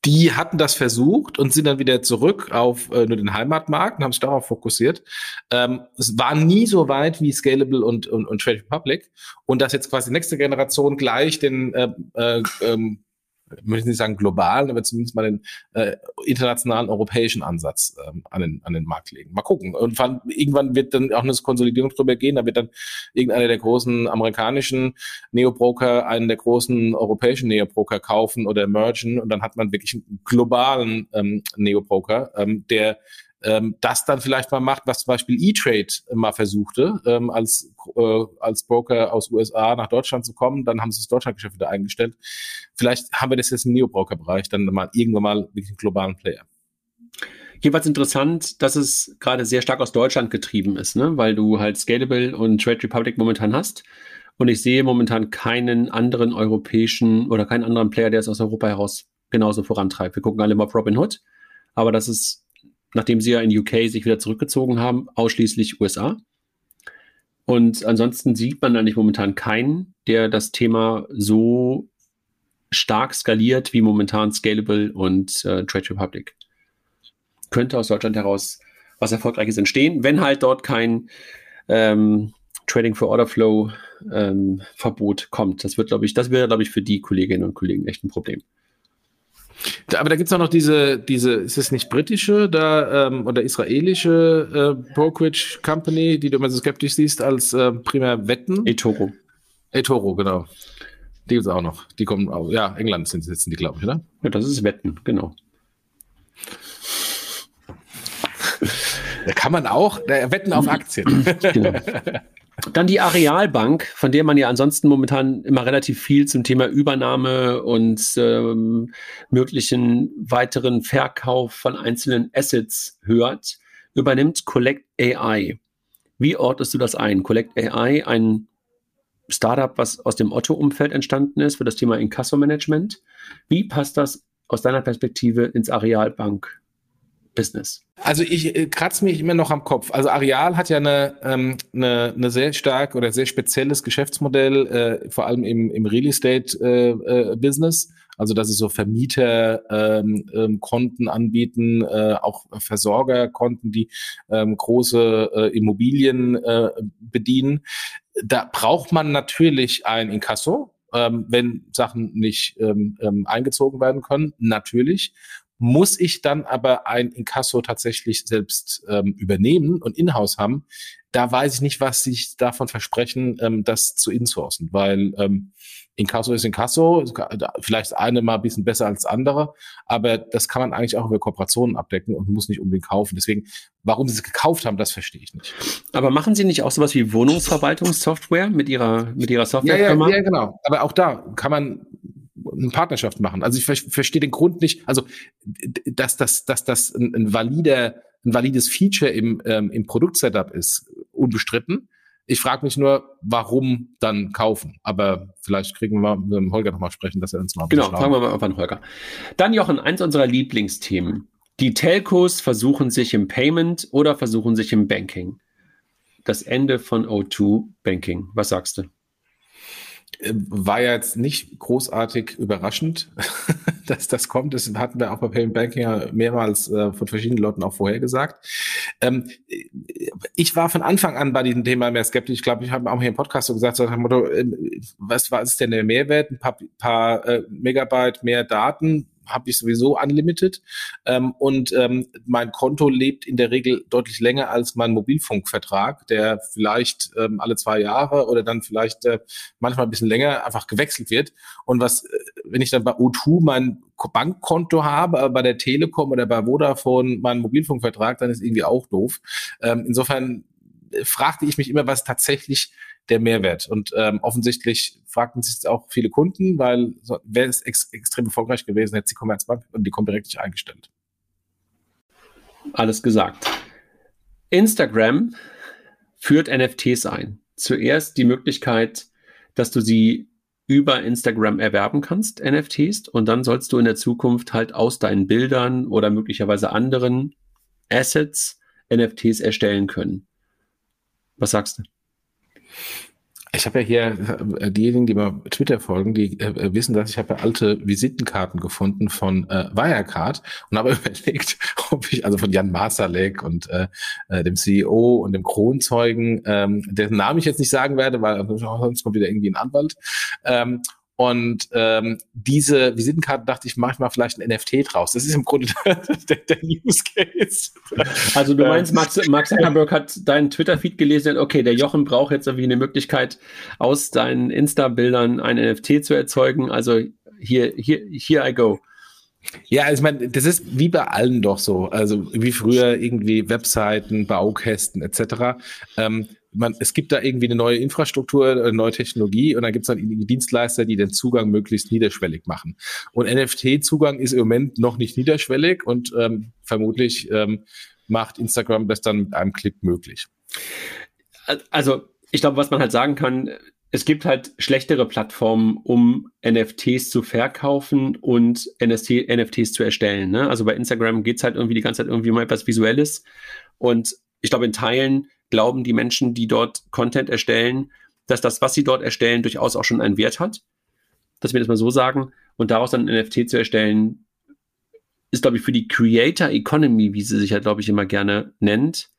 Speaker 4: die hatten das versucht und sind dann wieder zurück auf äh, nur den Heimatmarkt und haben sich darauf fokussiert. Ähm, es war nie so weit wie Scalable und, und, und Trade Republic. Und dass jetzt quasi nächste Generation gleich den äh, äh, ähm, möchte nicht sagen globalen, aber zumindest mal den äh, internationalen europäischen Ansatz ähm, an, den, an den Markt legen. Mal gucken. Und wann, irgendwann wird dann auch eine Konsolidierung drüber gehen. Da wird dann irgendeiner der großen amerikanischen Neobroker einen der großen europäischen Neobroker kaufen oder mergen und dann hat man wirklich einen globalen ähm, Neobroker, ähm, der ähm, das dann vielleicht mal macht, was zum Beispiel E-Trade mal versuchte, ähm, als, äh, als Broker aus USA nach Deutschland zu kommen. Dann haben sie das Deutschlandgeschäft wieder eingestellt. Vielleicht haben wir das jetzt im Neo-Broker-Bereich dann mal irgendwann mal wirklich einen globalen Player.
Speaker 3: Jedenfalls interessant, dass es gerade sehr stark aus Deutschland getrieben ist, ne? weil du halt Scalable und Trade Republic momentan hast. Und ich sehe momentan keinen anderen europäischen oder keinen anderen Player, der es aus Europa heraus genauso vorantreibt. Wir gucken alle mal auf Robinhood, aber das ist nachdem sie ja in UK sich wieder zurückgezogen haben, ausschließlich USA. Und ansonsten sieht man nicht momentan keinen, der das Thema so stark skaliert wie momentan Scalable und äh, Trade Republic. Könnte aus Deutschland heraus was Erfolgreiches entstehen, wenn halt dort kein ähm, Trading for Order Flow ähm, Verbot kommt. Das wird, glaube ich, das wäre, glaube ich, für die Kolleginnen und Kollegen echt ein Problem.
Speaker 4: Aber da gibt's auch noch diese, diese, ist es nicht britische da ähm, oder israelische äh, Brokerage Company, die du immer so skeptisch siehst, als äh, primär Wetten?
Speaker 3: eToro.
Speaker 4: eToro, genau. Die gibt's auch noch. Die kommen auch, ja, England sind, sitzen die, glaube ich, oder?
Speaker 3: Ja, das ist Wetten, genau.
Speaker 4: Da kann man auch, wetten auf Aktien. (laughs) genau.
Speaker 3: Dann die Arealbank, von der man ja ansonsten momentan immer relativ viel zum Thema Übernahme und ähm, möglichen weiteren Verkauf von einzelnen Assets hört, übernimmt Collect AI. Wie ordnest du das ein? Collect AI, ein Startup, was aus dem Otto-Umfeld entstanden ist für das Thema Inkasso-Management. Wie passt das aus deiner Perspektive ins Arealbank Business?
Speaker 4: Also ich äh, kratze mich immer noch am Kopf. Also Areal hat ja eine, ähm, eine, eine sehr stark oder sehr spezielles Geschäftsmodell, äh, vor allem im, im Real Estate äh, äh, Business. Also dass sie so Vermieterkonten ähm, ähm, anbieten, äh, auch Versorgerkonten, die ähm, große äh, Immobilien äh, bedienen. Da braucht man natürlich ein Inkasso, ähm, wenn Sachen nicht ähm, ähm, eingezogen werden können, natürlich muss ich dann aber ein Inkasso tatsächlich selbst ähm, übernehmen und in-house haben, da weiß ich nicht, was sich davon versprechen, ähm, das zu insourcen, weil ähm, Inkasso ist Inkasso, vielleicht eine mal ein bisschen besser als andere, aber das kann man eigentlich auch über Kooperationen abdecken und muss nicht unbedingt kaufen. Deswegen, warum sie es gekauft haben, das verstehe ich nicht.
Speaker 3: Aber machen Sie nicht auch sowas wie Wohnungsverwaltungssoftware mit Ihrer, mit Ihrer Software?
Speaker 4: Ja, ja, ja, genau. Aber auch da kann man eine Partnerschaft machen. Also ich ver verstehe den Grund nicht, also dass, dass, dass das ein, ein valider ein valides Feature im, ähm, im Produktsetup ist, unbestritten. Ich frage mich nur, warum dann kaufen? Aber vielleicht kriegen wir mit dem Holger nochmal sprechen, dass er uns mal
Speaker 3: Genau, fragen wir mal an Holger. Dann Jochen, eins unserer Lieblingsthemen. Die Telcos versuchen sich im Payment oder versuchen sich im Banking. Das Ende von O2 Banking. Was sagst du?
Speaker 4: Äh, war ja jetzt nicht großartig überraschend, (laughs) dass das kommt. Das hatten wir auch bei Payment Banking ja mehrmals äh, von verschiedenen Leuten auch vorher gesagt. Ähm, ich war von Anfang an bei diesem Thema mehr skeptisch. Ich glaube, ich habe auch hier im Podcast so gesagt, so Motto, äh, was, was ist denn der Mehrwert? Ein paar, paar äh, Megabyte mehr Daten habe ich sowieso unlimited ähm, und ähm, mein Konto lebt in der Regel deutlich länger als mein Mobilfunkvertrag, der vielleicht ähm, alle zwei Jahre oder dann vielleicht äh, manchmal ein bisschen länger einfach gewechselt wird. Und was, äh, wenn ich dann bei O2 mein Bankkonto habe, aber bei der Telekom oder bei Vodafone meinen Mobilfunkvertrag, dann ist irgendwie auch doof. Ähm, insofern äh, fragte ich mich immer, was tatsächlich der Mehrwert. Und ähm, offensichtlich fragten sich auch viele Kunden, weil so, wäre es ex extrem erfolgreich gewesen, hätte die Commerzbank und die Comdirect nicht eingestellt.
Speaker 3: Alles gesagt. Instagram führt NFTs ein. Zuerst die Möglichkeit, dass du sie über Instagram erwerben kannst, NFTs, und dann sollst du in der Zukunft halt aus deinen Bildern oder möglicherweise anderen Assets NFTs erstellen können. Was sagst du?
Speaker 4: Ich habe ja hier, äh, diejenigen, die mir Twitter folgen, die äh, wissen, dass ich habe ja alte Visitenkarten gefunden von äh, Wirecard und habe (laughs) überlegt, ob ich, also von Jan Masalek und äh, äh, dem CEO und dem Kronzeugen, ähm, dessen Namen ich jetzt nicht sagen werde, weil sonst kommt wieder irgendwie ein Anwalt, ähm, und ähm, diese Visitenkarte dachte ich, mache ich mal vielleicht ein NFT draus. Das ist im Grunde (laughs) der, der Use Case.
Speaker 3: Also du meinst, Max, Mark Zuckerberg hat deinen Twitter-Feed gelesen, okay, der Jochen braucht jetzt irgendwie eine Möglichkeit, aus deinen Insta-Bildern ein NFT zu erzeugen. Also hier, hier, here I go.
Speaker 4: Ja, also ich meine, das ist wie bei allen doch so. Also wie früher irgendwie Webseiten, Baukästen etc. Ähm, man, es gibt da irgendwie eine neue Infrastruktur, eine neue Technologie und dann gibt es dann irgendwie Dienstleister, die den Zugang möglichst niederschwellig machen. Und NFT-Zugang ist im Moment noch nicht niederschwellig und ähm, vermutlich ähm, macht Instagram das dann mit einem Klick möglich.
Speaker 3: Also ich glaube, was man halt sagen kann, es gibt halt schlechtere Plattformen, um NFTs zu verkaufen und NFT, NFTs zu erstellen. Ne? Also bei Instagram geht es halt irgendwie die ganze Zeit irgendwie um etwas Visuelles. Und ich glaube, in Teilen glauben die Menschen, die dort Content erstellen, dass das, was sie dort erstellen, durchaus auch schon einen Wert hat. Dass wir das mal so sagen. Und daraus dann ein NFT zu erstellen, ist, glaube ich, für die Creator Economy, wie sie sich ja, glaube ich, immer gerne nennt,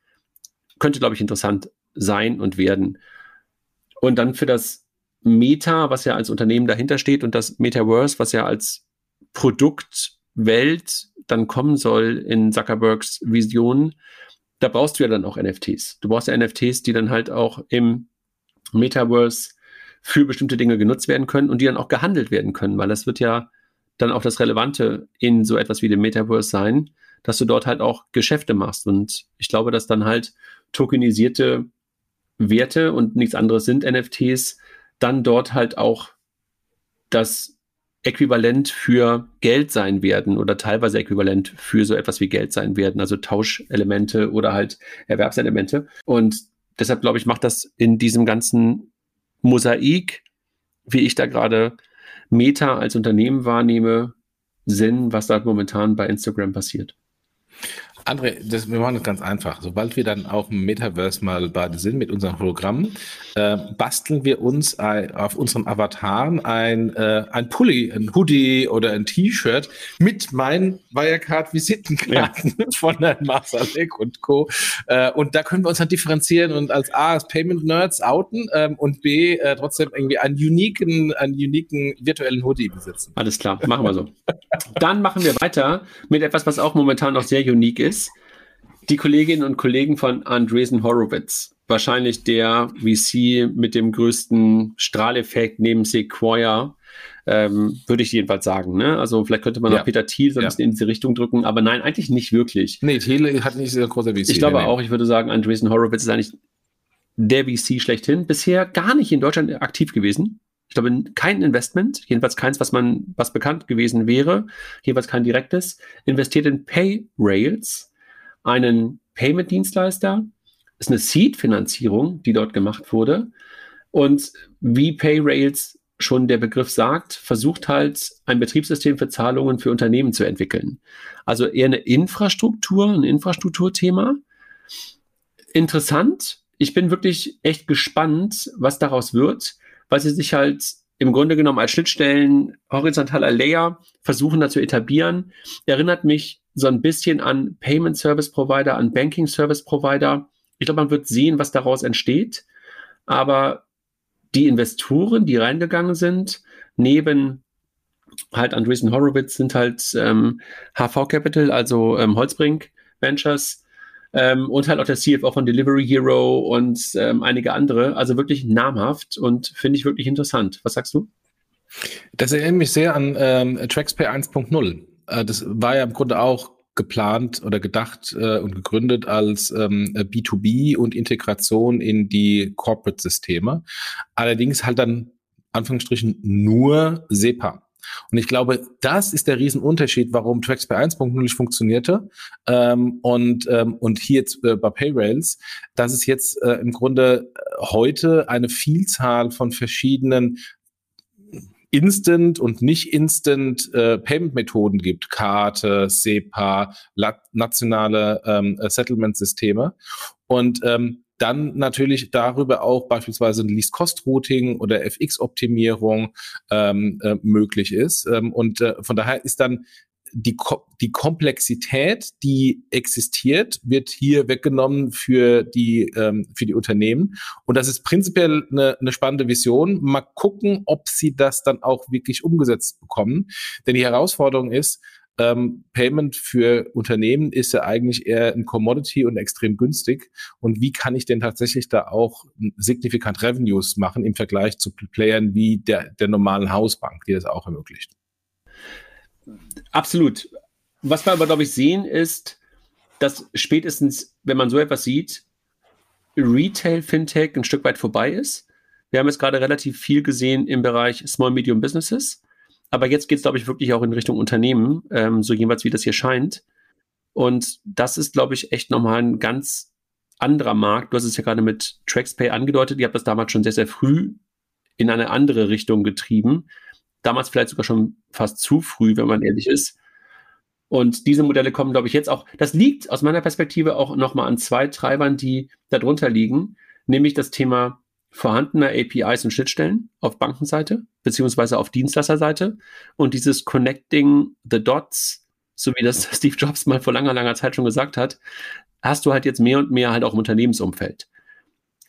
Speaker 3: könnte, glaube ich, interessant sein und werden. Und dann für das Meta, was ja als Unternehmen dahinter steht und das Metaverse, was ja als Produktwelt dann kommen soll in Zuckerbergs Vision, da brauchst du ja dann auch NFTs. Du brauchst ja NFTs, die dann halt auch im Metaverse für bestimmte Dinge genutzt werden können und die dann auch gehandelt werden können, weil das wird ja dann auch das Relevante in so etwas wie dem Metaverse sein, dass du dort halt auch Geschäfte machst. Und ich glaube, dass dann halt tokenisierte Werte und nichts anderes sind NFTs, dann dort halt auch das äquivalent für Geld sein werden oder teilweise äquivalent für so etwas wie Geld sein werden, also Tauschelemente oder halt Erwerbselemente. Und deshalb glaube ich, macht das in diesem ganzen Mosaik, wie ich da gerade Meta als Unternehmen wahrnehme, Sinn, was da momentan bei Instagram passiert.
Speaker 4: André, das, wir machen das ganz einfach. Sobald wir dann auch im Metaverse mal beide sind mit unserem Hologramm, äh, basteln wir uns ein, auf unserem Avataren ein, äh, ein Pulli, ein Hoodie oder ein T-Shirt mit meinen Wirecard-Visitenkarten ja. (laughs) von Herrn Marsalek und Co. Äh, und da können wir uns dann differenzieren und als A als Payment Nerds outen ähm, und B äh, trotzdem irgendwie einen uniken, einen uniken virtuellen Hoodie besitzen.
Speaker 3: Alles klar, machen wir so. dann machen wir weiter mit etwas, was auch momentan noch sehr unique ist ist die Kolleginnen und Kollegen von Andresen Horowitz. Wahrscheinlich der VC mit dem größten Strahleffekt neben Sequoia, ähm, würde ich jedenfalls sagen. Ne? Also vielleicht könnte man ja. noch Peter Thiel so ein ja. bisschen in diese Richtung drücken, aber nein, eigentlich nicht wirklich.
Speaker 4: Nee, Thiel hat nicht so ein großer VC.
Speaker 3: Ich glaube nee. auch, ich würde sagen, Andresen Horowitz ist eigentlich der VC schlechthin. Bisher gar nicht in Deutschland aktiv gewesen. Ich glaube, kein Investment, jedenfalls keins, was man, was bekannt gewesen wäre, jedenfalls kein direktes, investiert in Payrails einen Payment-Dienstleister, ist eine Seed-Finanzierung, die dort gemacht wurde. Und wie PayRails schon der Begriff sagt, versucht halt ein Betriebssystem für Zahlungen für Unternehmen zu entwickeln. Also eher eine Infrastruktur, ein Infrastrukturthema. Interessant. Ich bin wirklich echt gespannt, was daraus wird, weil sie sich halt im Grunde genommen als Schnittstellen horizontaler Layer versuchen da zu etablieren. Erinnert mich so ein bisschen an Payment Service Provider, an Banking Service Provider. Ich glaube, man wird sehen, was daraus entsteht. Aber die Investoren, die reingegangen sind, neben halt Andreessen Horowitz sind halt ähm, HV Capital, also ähm, Holzbrink Ventures ähm, und halt auch der CFO von Delivery Hero und ähm, einige andere. Also wirklich namhaft und finde ich wirklich interessant. Was sagst du?
Speaker 4: Das erinnert mich sehr an ähm, TraxPay 1.0. Äh, das war ja im Grunde auch geplant oder gedacht äh, und gegründet als ähm, B2B und Integration in die Corporate-Systeme. Allerdings halt dann Anführungsstrichen nur SEPA. Und ich glaube, das ist der Riesenunterschied, warum Tracks bei 1.0 nicht funktionierte ähm, und, ähm, und hier jetzt äh, bei Payrails, dass es jetzt äh, im Grunde heute eine Vielzahl von verschiedenen Instant und nicht Instant äh, Payment-Methoden gibt, Karte, SEPA, nationale ähm, Settlement-Systeme. Und ähm, dann natürlich darüber auch beispielsweise ein Least-Cost-Routing oder FX-Optimierung ähm, äh, möglich ist. Ähm, und äh, von daher ist dann die, Ko die Komplexität, die existiert, wird hier weggenommen für die, ähm, für die Unternehmen. Und das ist prinzipiell eine, eine spannende Vision. Mal gucken, ob sie das dann auch wirklich umgesetzt bekommen. Denn die Herausforderung ist, ähm, Payment für Unternehmen ist ja eigentlich eher ein Commodity und extrem günstig. Und wie kann ich denn tatsächlich da auch signifikant Revenues machen im Vergleich zu Playern wie der, der normalen Hausbank, die das auch ermöglicht?
Speaker 3: Absolut. Was wir aber, glaube ich, sehen, ist, dass spätestens, wenn man so etwas sieht, Retail-Fintech ein Stück weit vorbei ist. Wir haben jetzt gerade relativ viel gesehen im Bereich Small Medium Businesses. Aber jetzt geht es, glaube ich, wirklich auch in Richtung Unternehmen, ähm, so jeweils wie das hier scheint. Und das ist, glaube ich, echt nochmal ein ganz anderer Markt. Du hast es ja gerade mit TraxPay angedeutet. Ihr habt das damals schon sehr, sehr früh in eine andere Richtung getrieben damals vielleicht sogar schon fast zu früh, wenn man ehrlich ist. Und diese Modelle kommen, glaube ich, jetzt auch. Das liegt aus meiner Perspektive auch nochmal an zwei Treibern, die darunter liegen, nämlich das Thema vorhandener APIs und Schnittstellen auf Bankenseite beziehungsweise auf Dienstleisterseite und dieses Connecting the Dots, so wie das (laughs) Steve Jobs mal vor langer, langer Zeit schon gesagt hat, hast du halt jetzt mehr und mehr halt auch im Unternehmensumfeld.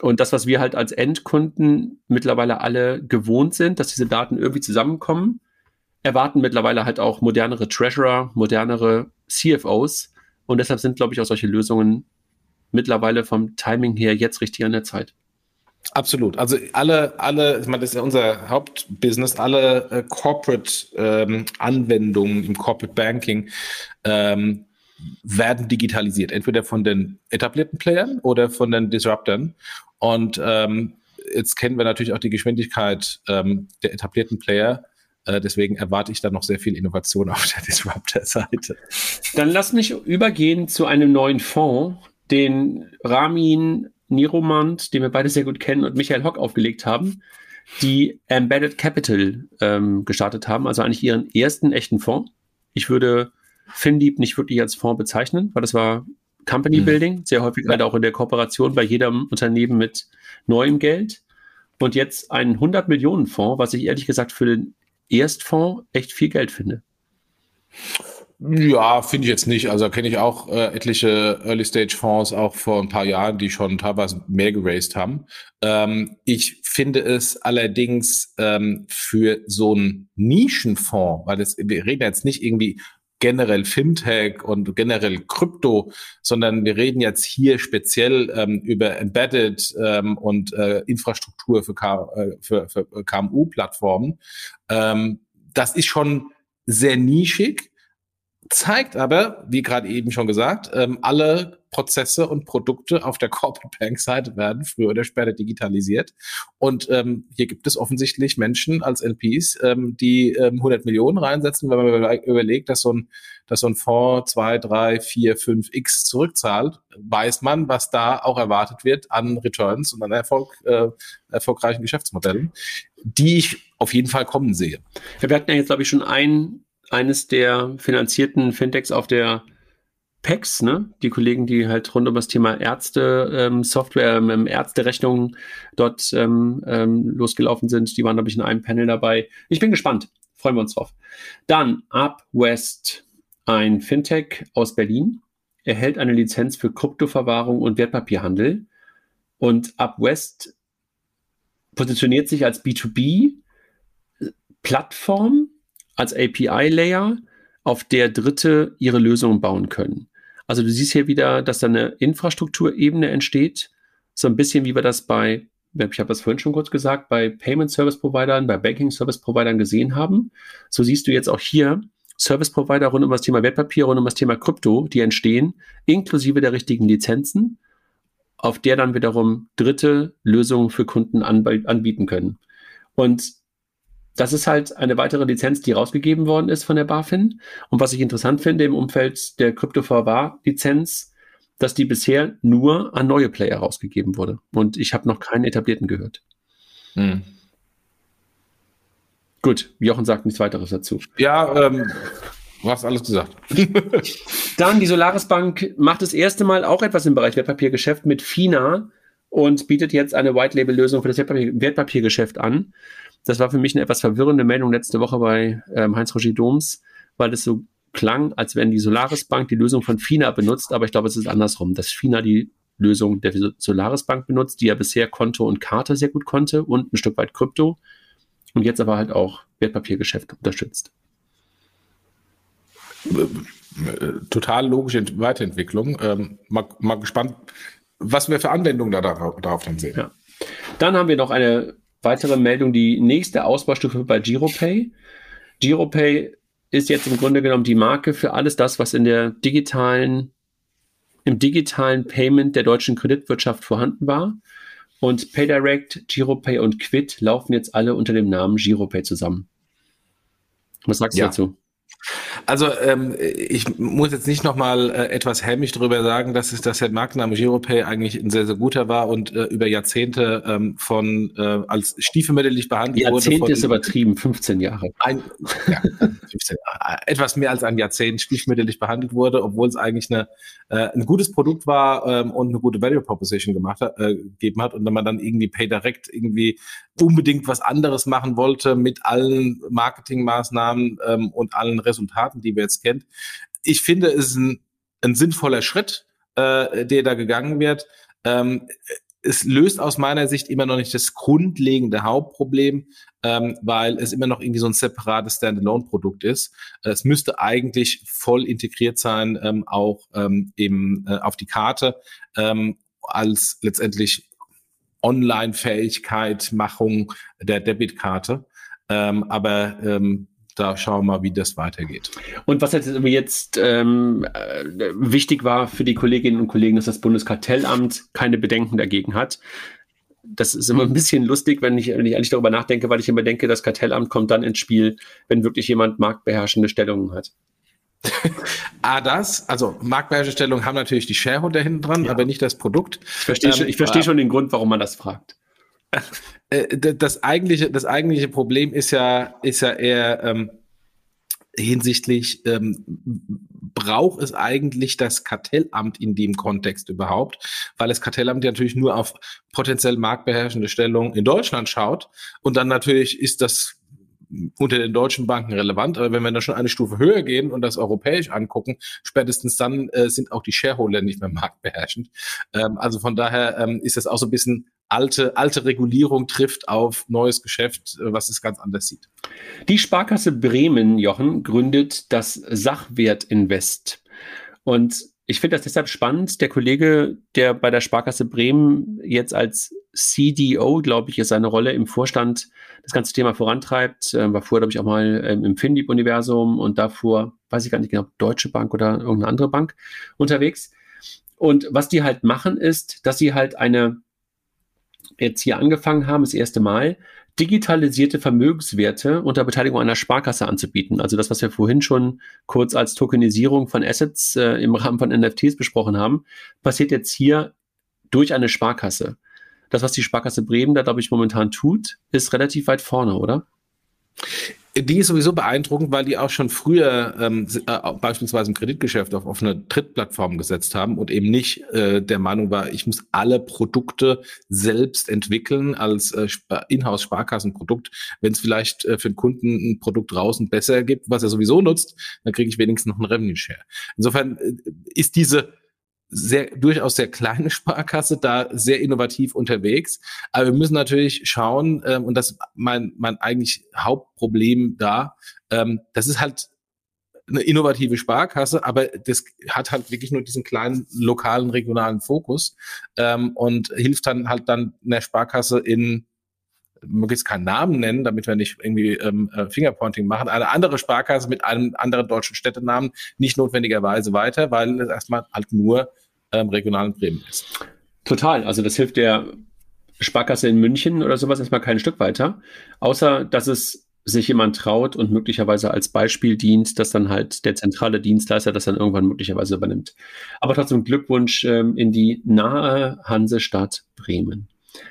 Speaker 3: Und das, was wir halt als Endkunden mittlerweile alle gewohnt sind, dass diese Daten irgendwie zusammenkommen, erwarten mittlerweile halt auch modernere Treasurer, modernere CFOs. Und deshalb sind, glaube ich, auch solche Lösungen mittlerweile vom Timing her jetzt richtig an der Zeit.
Speaker 4: Absolut. Also alle, alle, ich meine, das ist ja unser Hauptbusiness, alle äh, Corporate-Anwendungen ähm, im Corporate Banking ähm, werden digitalisiert, entweder von den etablierten Playern oder von den Disruptern. Und ähm, jetzt kennen wir natürlich auch die Geschwindigkeit ähm, der etablierten Player. Äh, deswegen erwarte ich da noch sehr viel Innovation auf der Disruptor-Seite.
Speaker 3: Dann lass mich übergehen zu einem neuen Fonds, den Ramin Niromand, den wir beide sehr gut kennen, und Michael Hock aufgelegt haben, die Embedded Capital ähm, gestartet haben, also eigentlich ihren ersten echten Fonds. Ich würde FinDeep nicht wirklich als Fonds bezeichnen, weil das war Company mhm. Building, sehr häufig gerade auch in der Kooperation bei jedem Unternehmen mit neuem Geld. Und jetzt ein 100 Millionen Fonds, was ich ehrlich gesagt für den Erstfonds echt viel Geld finde.
Speaker 4: Ja, finde ich jetzt nicht. Also kenne ich auch äh, etliche Early-Stage-Fonds auch vor ein paar Jahren, die schon teilweise mehr geraced haben. Ähm, ich finde es allerdings ähm, für so einen Nischenfonds, weil das, wir reden jetzt nicht irgendwie generell Fintech und generell Krypto, sondern wir reden jetzt hier speziell ähm, über Embedded ähm, und äh, Infrastruktur für, K äh, für, für KMU-Plattformen. Ähm, das ist schon sehr nischig. Zeigt aber, wie gerade eben schon gesagt, ähm, alle Prozesse und Produkte auf der Corporate Bank Seite werden früher oder später digitalisiert. Und ähm, hier gibt es offensichtlich Menschen als LPs, ähm, die ähm, 100 Millionen reinsetzen, wenn man überlegt, dass so ein, dass so ein Fonds 2, 3, 4, 5 x zurückzahlt, weiß man, was da auch erwartet wird an Returns und an Erfolg, äh, erfolgreichen Geschäftsmodellen, die ich auf jeden Fall kommen sehe.
Speaker 3: Wir hatten ja jetzt, glaube ich, schon ein eines der finanzierten Fintechs auf der PEX, ne? Die Kollegen, die halt rund um das Thema Ärzte, ähm, Software, ähm, Ärzterechnungen dort ähm, ähm, losgelaufen sind, die waren, glaube ich, in einem Panel dabei. Ich bin gespannt. Freuen wir uns drauf. Dann UpWest, ein Fintech aus Berlin, erhält eine Lizenz für Kryptoverwahrung und Wertpapierhandel. Und UpWest positioniert sich als B2B-Plattform als API-Layer, auf der Dritte ihre Lösungen bauen können. Also du siehst hier wieder, dass da eine Infrastrukturebene entsteht, so ein bisschen wie wir das bei, ich habe das vorhin schon kurz gesagt, bei Payment Service Providern, bei Banking Service Providern gesehen haben. So siehst du jetzt auch hier Service Provider rund um das Thema Wertpapier, rund um das Thema Krypto, die entstehen, inklusive der richtigen Lizenzen, auf der dann wiederum dritte Lösungen für Kunden anbieten können. Und das ist halt eine weitere Lizenz, die rausgegeben worden ist von der BaFin. Und was ich interessant finde im Umfeld der Crypto-VWA-Lizenz, dass die bisher nur an neue Player rausgegeben wurde. Und ich habe noch keinen etablierten gehört. Hm. Gut, Jochen sagt nichts weiteres dazu.
Speaker 4: Ja, ähm, du hast alles gesagt. (laughs) (laughs)
Speaker 3: Dann die Solaris Bank macht das erste Mal auch etwas im Bereich Wertpapiergeschäft mit FINA und bietet jetzt eine White-Label-Lösung für das Wertpapier Wertpapiergeschäft an. Das war für mich eine etwas verwirrende Meldung letzte Woche bei ähm, Heinz-Roger Doms, weil es so klang, als wenn die Solaris Bank die Lösung von FINA benutzt, aber ich glaube, es ist andersrum, dass FINA die Lösung der Solaris Bank benutzt, die ja bisher Konto und Karte sehr gut konnte und ein Stück weit Krypto und jetzt aber halt auch Wertpapiergeschäft unterstützt.
Speaker 4: Total logische Weiterentwicklung. Ähm, mal, mal gespannt, was wir für Anwendungen da darauf, dann sehen. Ja.
Speaker 3: Dann haben wir noch eine weitere Meldung, die nächste Ausbaustufe bei GiroPay. GiroPay ist jetzt im Grunde genommen die Marke für alles das, was in der digitalen, im digitalen Payment der deutschen Kreditwirtschaft vorhanden war. Und PayDirect, GiroPay und Quid laufen jetzt alle unter dem Namen GiroPay zusammen. Was sagst du ja. dazu?
Speaker 4: Also ähm, ich muss jetzt nicht nochmal äh, etwas hämisch darüber sagen, dass es dass der Markenname Giropay eigentlich ein sehr, sehr guter war und äh, über Jahrzehnte ähm, von äh, als stiefmütterlich behandelt
Speaker 3: Jahrzehnte wurde. Jahrzehnte ist übertrieben, 15 Jahre.
Speaker 4: Ein, ja, 15, äh, etwas mehr als ein Jahrzehnt stiefmütterlich behandelt wurde, obwohl es eigentlich eine, äh, ein gutes Produkt war ähm, und eine gute Value Proposition gemacht hat, äh, gegeben hat und wenn man dann irgendwie Pay Direct irgendwie unbedingt was anderes machen wollte mit allen Marketingmaßnahmen ähm, und allen Resultaten, die wir jetzt kennen. Ich finde, es ist ein, ein sinnvoller Schritt, äh, der da gegangen wird. Ähm, es löst aus meiner Sicht immer noch nicht das grundlegende Hauptproblem, ähm, weil es immer noch irgendwie so ein separates Standalone-Produkt ist. Es müsste eigentlich voll integriert sein, ähm, auch ähm, eben äh, auf die Karte ähm, als letztendlich Online-Fähigkeit, Machung der Debitkarte. Ähm, aber ähm, da schauen wir mal, wie das weitergeht.
Speaker 3: Und was jetzt ähm, äh, wichtig war für die Kolleginnen und Kollegen, dass das Bundeskartellamt keine Bedenken dagegen hat. Das ist immer ein bisschen lustig, wenn ich, wenn ich eigentlich darüber nachdenke, weil ich immer denke, das Kartellamt kommt dann ins Spiel, wenn wirklich jemand marktbeherrschende Stellungen hat.
Speaker 4: Ah, das, also Marktbeherrschende haben natürlich die Shareholder hinten dran, ja. aber nicht das Produkt.
Speaker 3: Ich verstehe ähm, schon, ich verstehe schon den Grund, warum man das fragt. (laughs)
Speaker 4: Äh, das eigentliche, das eigentliche Problem ist ja, ist ja eher ähm, hinsichtlich, ähm, braucht es eigentlich das Kartellamt in dem Kontext überhaupt? Weil das Kartellamt ja natürlich nur auf potenziell marktbeherrschende Stellung in Deutschland schaut. Und dann natürlich ist das unter den deutschen Banken relevant, aber wenn wir da schon eine Stufe höher gehen und das europäisch angucken, spätestens dann äh, sind auch die Shareholder nicht mehr (laughs) marktbeherrschend. Ähm, also von daher ähm, ist das auch so ein bisschen alte, alte Regulierung trifft auf neues Geschäft, äh, was es ganz anders sieht.
Speaker 3: Die Sparkasse Bremen, Jochen, gründet das Sachwert Invest. Und ich finde das deshalb spannend. Der Kollege, der bei der Sparkasse Bremen jetzt als CDO, glaube ich, ist seine Rolle im Vorstand, das ganze Thema vorantreibt. Ähm, war vorher, glaube ich, auch mal ähm, im Findieb-Universum und davor, weiß ich gar nicht genau, Deutsche Bank oder irgendeine andere Bank unterwegs. Und was die halt machen, ist, dass sie halt eine, jetzt hier angefangen haben, das erste Mal, digitalisierte Vermögenswerte unter Beteiligung einer Sparkasse anzubieten. Also das, was wir vorhin schon kurz als Tokenisierung von Assets äh, im Rahmen von NFTs besprochen haben, passiert jetzt hier durch eine Sparkasse. Das, was die Sparkasse Bremen da, glaube ich, momentan tut, ist relativ weit vorne, oder?
Speaker 4: Die ist sowieso beeindruckend, weil die auch schon früher ähm, äh, beispielsweise im Kreditgeschäft auf offene Drittplattformen gesetzt haben und eben nicht äh, der Meinung war, ich muss alle Produkte selbst entwickeln als äh, Inhouse-Sparkassenprodukt. Wenn es vielleicht äh, für den Kunden ein Produkt draußen besser gibt, was er sowieso nutzt, dann kriege ich wenigstens noch einen Revenue-Share. Insofern äh, ist diese sehr, durchaus sehr kleine (laughs) Sparkasse da sehr innovativ unterwegs. Aber wir müssen natürlich schauen, ähm, und das ist mein, mein eigentlich Hauptproblem da, ähm, das ist halt eine innovative Sparkasse, aber das hat halt wirklich nur diesen kleinen lokalen, regionalen Fokus ähm, und hilft dann halt dann einer Sparkasse in möglichst keinen Namen nennen, damit wir nicht irgendwie ähm, äh, Fingerpointing machen, eine andere Sparkasse mit einem anderen deutschen Städtenamen nicht notwendigerweise weiter, weil es erstmal halt nur ähm, regionalen Bremen ist.
Speaker 3: Total. Also das hilft der Sparkasse in München oder sowas erstmal kein Stück weiter. Außer, dass es sich jemand traut und möglicherweise als Beispiel dient, dass dann halt der zentrale Dienstleister das dann irgendwann möglicherweise übernimmt. Aber trotzdem Glückwunsch ähm, in die nahe Hansestadt Bremen.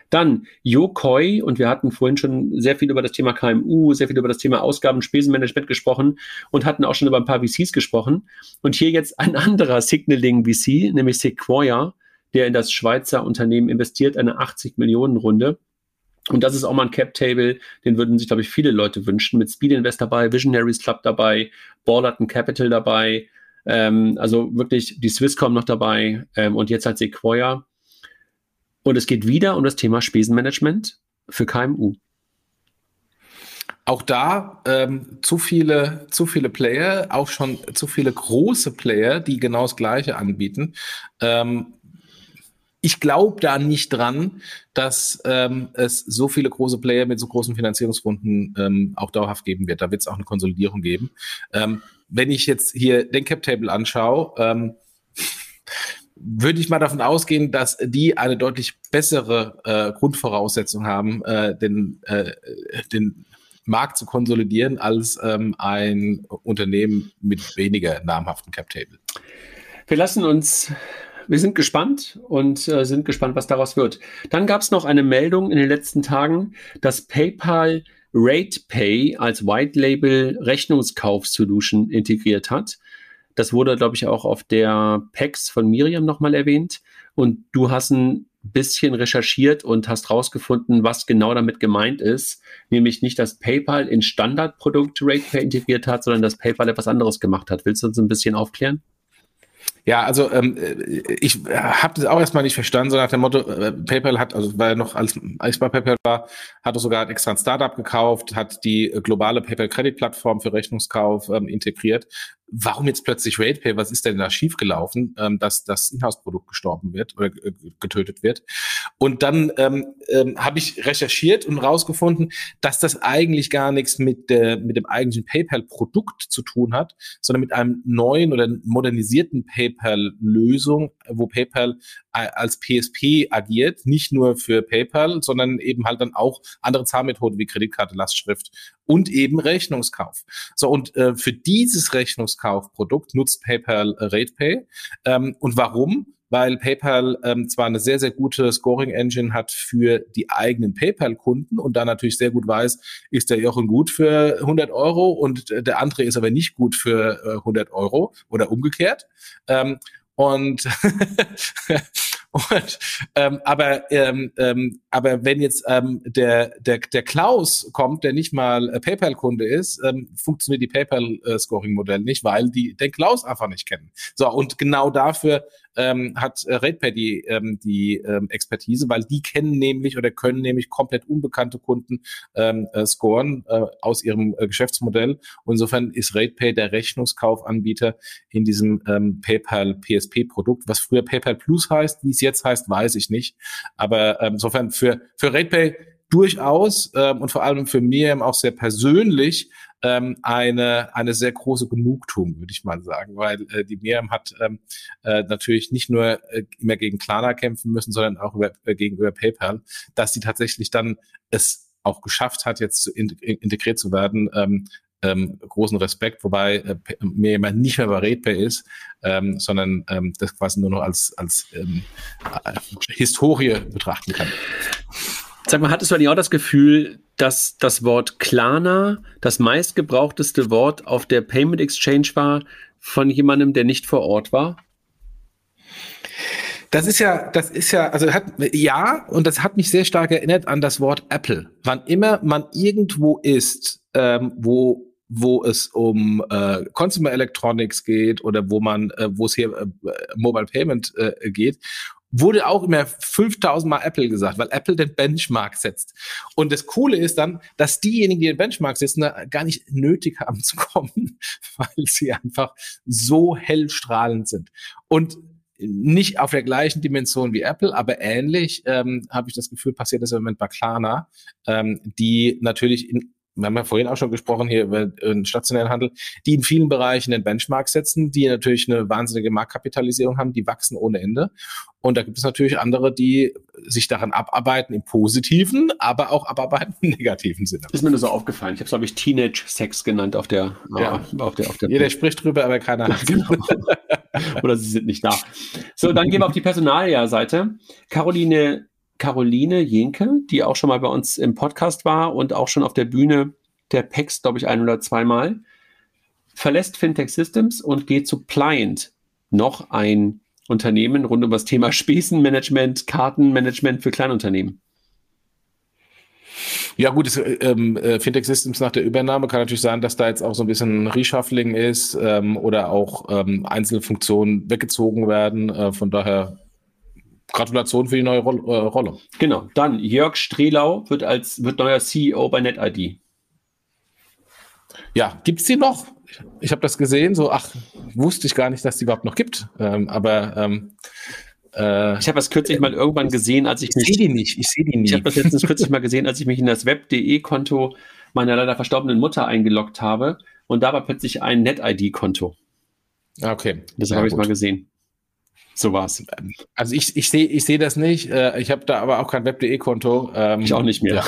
Speaker 3: Dann Yokoi, und wir hatten vorhin schon sehr viel über das Thema KMU, sehr viel über das Thema Ausgaben- Spesenmanagement gesprochen und hatten auch schon über ein paar VCs gesprochen. Und hier jetzt ein anderer Signaling-VC, nämlich Sequoia, der in das Schweizer Unternehmen investiert, eine 80 Millionen Runde. Und das ist auch mal ein Cap-Table, den würden sich, glaube ich, viele Leute wünschen. Mit Speed Invest dabei, Visionaries Club dabei, Ballerton Capital dabei, ähm, also wirklich die Swisscom noch dabei ähm, und jetzt halt Sequoia. Und es geht wieder um das Thema Spesenmanagement für KMU.
Speaker 4: Auch da ähm, zu viele, zu viele Player, auch schon zu viele große Player, die genau das Gleiche anbieten. Ähm, ich glaube da nicht dran, dass ähm, es so viele große Player mit so großen Finanzierungsrunden ähm, auch dauerhaft geben wird. Da wird es auch eine Konsolidierung geben. Ähm, wenn ich jetzt hier den Cap Table anschaue, ähm, würde ich mal davon ausgehen, dass die eine deutlich bessere äh, Grundvoraussetzung haben, äh, den, äh, den Markt zu konsolidieren als ähm, ein Unternehmen mit weniger namhaften Cap Table.
Speaker 3: Wir lassen uns, wir sind gespannt und äh, sind gespannt, was daraus wird. Dann gab es noch eine Meldung in den letzten Tagen, dass PayPal RatePay als White Label Rechnungskauf-Solution integriert hat. Das wurde, glaube ich, auch auf der PEX von Miriam nochmal erwähnt. Und du hast ein bisschen recherchiert und hast rausgefunden, was genau damit gemeint ist. Nämlich nicht, dass PayPal in Standardprodukt RatePay integriert hat, sondern dass PayPal etwas anderes gemacht hat. Willst du uns ein bisschen aufklären?
Speaker 4: Ja, also ähm, ich habe das auch erstmal nicht verstanden, so nach dem Motto, äh, PayPal hat, also weil noch als, als ich bei PayPal war, hat er sogar extra ein Startup gekauft, hat die globale PayPal-Credit-Plattform für Rechnungskauf ähm, integriert warum jetzt plötzlich RatePay, was ist denn da schiefgelaufen, ähm, dass das Inhouse-Produkt gestorben wird oder getötet wird. Und dann ähm, ähm, habe ich recherchiert und rausgefunden, dass das eigentlich gar nichts mit, der, mit dem eigentlichen PayPal-Produkt zu tun hat, sondern mit einem neuen oder modernisierten PayPal-Lösung, wo PayPal als PSP agiert, nicht nur für PayPal, sondern eben halt dann auch andere Zahlmethoden wie Kreditkarte, Lastschrift und eben Rechnungskauf. So, und äh, für dieses Rechnungskaufprodukt nutzt PayPal äh, RatePay. Ähm, und warum? Weil PayPal ähm, zwar eine sehr, sehr gute Scoring-Engine hat für die eigenen PayPal-Kunden und da natürlich sehr gut weiß, ist der Jochen gut für 100 Euro und der andere ist aber nicht gut für äh, 100 Euro oder umgekehrt. Ähm, und (laughs) Und, ähm, aber, ähm, ähm, aber wenn jetzt ähm, der, der, der Klaus kommt, der nicht mal äh, PayPal-Kunde ist, ähm, funktioniert die PayPal-Scoring-Modell nicht, weil die den Klaus einfach nicht kennen. So, und genau dafür ähm, hat äh, RatePay die, ähm, die ähm, Expertise, weil die kennen nämlich oder können nämlich komplett unbekannte Kunden ähm, äh, scoren äh, aus ihrem äh, Geschäftsmodell. Insofern ist RatePay der Rechnungskaufanbieter in diesem ähm, PayPal PSP-Produkt, was früher PayPal Plus heißt, wie es jetzt heißt, weiß ich nicht. Aber ähm, insofern für, für RatePay durchaus ähm, und vor allem für mir auch sehr persönlich ähm, eine, eine sehr große Genugtuung, würde ich mal sagen, weil äh, die Miriam hat ähm, äh, natürlich nicht nur äh, immer gegen Klarna kämpfen müssen, sondern auch über, äh, gegenüber PayPal, dass sie tatsächlich dann es auch geschafft hat, jetzt in, in, integriert zu werden, ähm, ähm, großen Respekt, wobei äh, mir jemand nicht mehr bei RatePay ist, ähm, sondern ähm, das quasi nur noch als, als ähm, äh, Historie betrachten kann.
Speaker 3: Sag mal, hattest du eigentlich auch das Gefühl, dass das Wort Klarna das meistgebrauchteste Wort auf der Payment Exchange war von jemandem, der nicht vor Ort war?
Speaker 4: Das ist ja, das ist ja, also hat, ja, und das hat mich sehr stark erinnert an das Wort Apple. Wann immer man irgendwo ist, ähm, wo wo es um äh, Consumer Electronics geht oder wo man, äh, wo es hier äh, Mobile Payment äh, geht wurde auch immer 5000 Mal Apple gesagt, weil Apple den Benchmark setzt. Und das Coole ist dann, dass diejenigen, die den Benchmark setzen, da gar nicht nötig haben (laughs) zu kommen, weil sie einfach so hellstrahlend sind. Und nicht auf der gleichen Dimension wie Apple, aber ähnlich ähm, habe ich das Gefühl, passiert das im Moment bei Klarna, ähm, die natürlich in wir haben ja vorhin auch schon gesprochen hier über den stationären Handel, die in vielen Bereichen den Benchmark setzen, die natürlich eine wahnsinnige Marktkapitalisierung haben, die wachsen ohne Ende. Und da gibt es natürlich andere, die sich daran abarbeiten im positiven, aber auch abarbeiten im negativen Sinne.
Speaker 3: Ist mir nur so aufgefallen. Ich habe es, glaube ich, Teenage-Sex genannt auf der,
Speaker 4: ja. auf der, auf der Jeder spricht drüber, aber keiner (laughs) hat
Speaker 3: genau. Oder sie sind nicht da. So, dann gehen wir auf die Personalia-Seite. Caroline Caroline Jenke, die auch schon mal bei uns im Podcast war und auch schon auf der Bühne der PEX, glaube ich, ein oder zweimal, verlässt Fintech Systems und geht zu Pliant, noch ein Unternehmen rund um das Thema Spesenmanagement, Kartenmanagement für Kleinunternehmen.
Speaker 4: Ja gut, das, ähm, äh, Fintech Systems nach der Übernahme kann natürlich sein, dass da jetzt auch so ein bisschen Reshuffling ist ähm, oder auch ähm, einzelne Funktionen weggezogen werden. Äh, von daher Gratulation für die neue Ro äh, Rolle.
Speaker 3: Genau. Dann Jörg Strelau wird als wird neuer CEO bei NetID.
Speaker 4: Ja, gibt es die noch? Ich habe das gesehen, so, ach, wusste ich gar nicht, dass die überhaupt noch gibt. Ähm, aber ähm,
Speaker 3: äh, ich habe das kürzlich mal irgendwann gesehen, als ich.
Speaker 4: Ich sehe die nicht, ich sehe die nicht.
Speaker 3: Ich habe das letztens (laughs) kürzlich mal gesehen, als ich mich in das Web.de-Konto meiner leider verstorbenen Mutter eingeloggt habe. Und da war plötzlich ein NetID-Konto.
Speaker 4: Ah, okay.
Speaker 3: Das ja, habe ich mal gesehen. So war's.
Speaker 4: Also ich, ich sehe ich seh das nicht. Äh, ich habe da aber auch kein Web.de-Konto.
Speaker 3: Ähm, ich auch nicht mehr. Ja.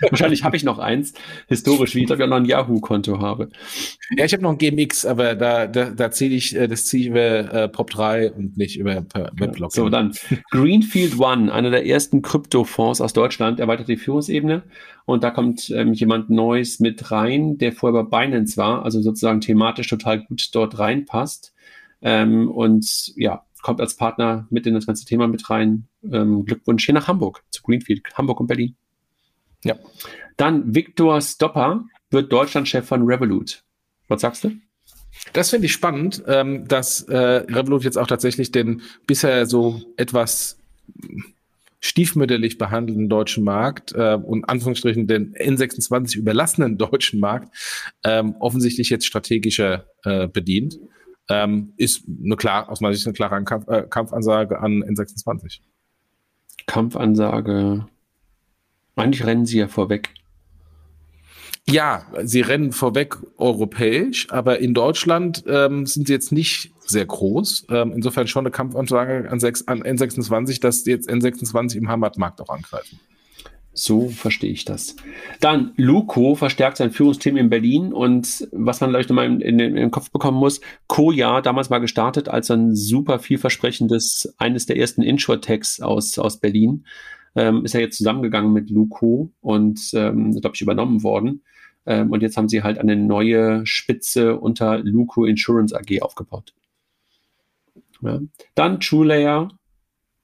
Speaker 3: (laughs) Wahrscheinlich habe ich noch eins, historisch, wie ich glaube, ich auch noch ein Yahoo-Konto habe.
Speaker 4: Ja, ich habe noch ein GMX, aber da, da, da ziehe ich, äh, das ziehe über äh, Pop3 und nicht über
Speaker 3: Weblog. So, dann Greenfield One, einer der ersten Kryptofonds aus Deutschland, erweitert die Führungsebene. Und da kommt ähm, jemand Neues mit rein, der vorher bei Binance war, also sozusagen thematisch total gut dort reinpasst. Ähm, und ja, kommt als Partner mit in das ganze Thema mit rein. Ähm, Glückwunsch hier nach Hamburg, zu Greenfield, Hamburg und Berlin. Ja. Dann Viktor Stopper wird Deutschlandchef von Revolut. Was sagst du?
Speaker 4: Das finde ich spannend, ähm, dass äh, Revolut jetzt auch tatsächlich den bisher so etwas stiefmütterlich behandelnden deutschen Markt äh, und Anführungsstrichen den N26 überlassenen deutschen Markt ähm, offensichtlich jetzt strategischer äh, bedient ähm, ist eine klar, aus meiner Sicht eine klare Kampf, äh, Kampfansage an N26.
Speaker 3: Kampfansage. Eigentlich rennen sie ja vorweg.
Speaker 4: Ja, sie rennen vorweg europäisch, aber in Deutschland ähm, sind sie jetzt nicht sehr groß. Ähm, insofern schon eine Kampfansage an, 6, an N26, dass sie jetzt N26 im Heimatmarkt auch angreifen.
Speaker 3: So verstehe ich das. Dann, Luco verstärkt sein Führungsteam in Berlin und was man, ich, nochmal in, in, in, den Kopf bekommen muss, Koja, damals mal gestartet als ein super vielversprechendes, eines der ersten Insure-Techs aus, aus Berlin, ähm, ist er jetzt zusammengegangen mit Luco und, ähm, glaube ich, übernommen worden. Ähm, und jetzt haben sie halt eine neue Spitze unter Luco Insurance AG aufgebaut. Ja. Dann TrueLayer,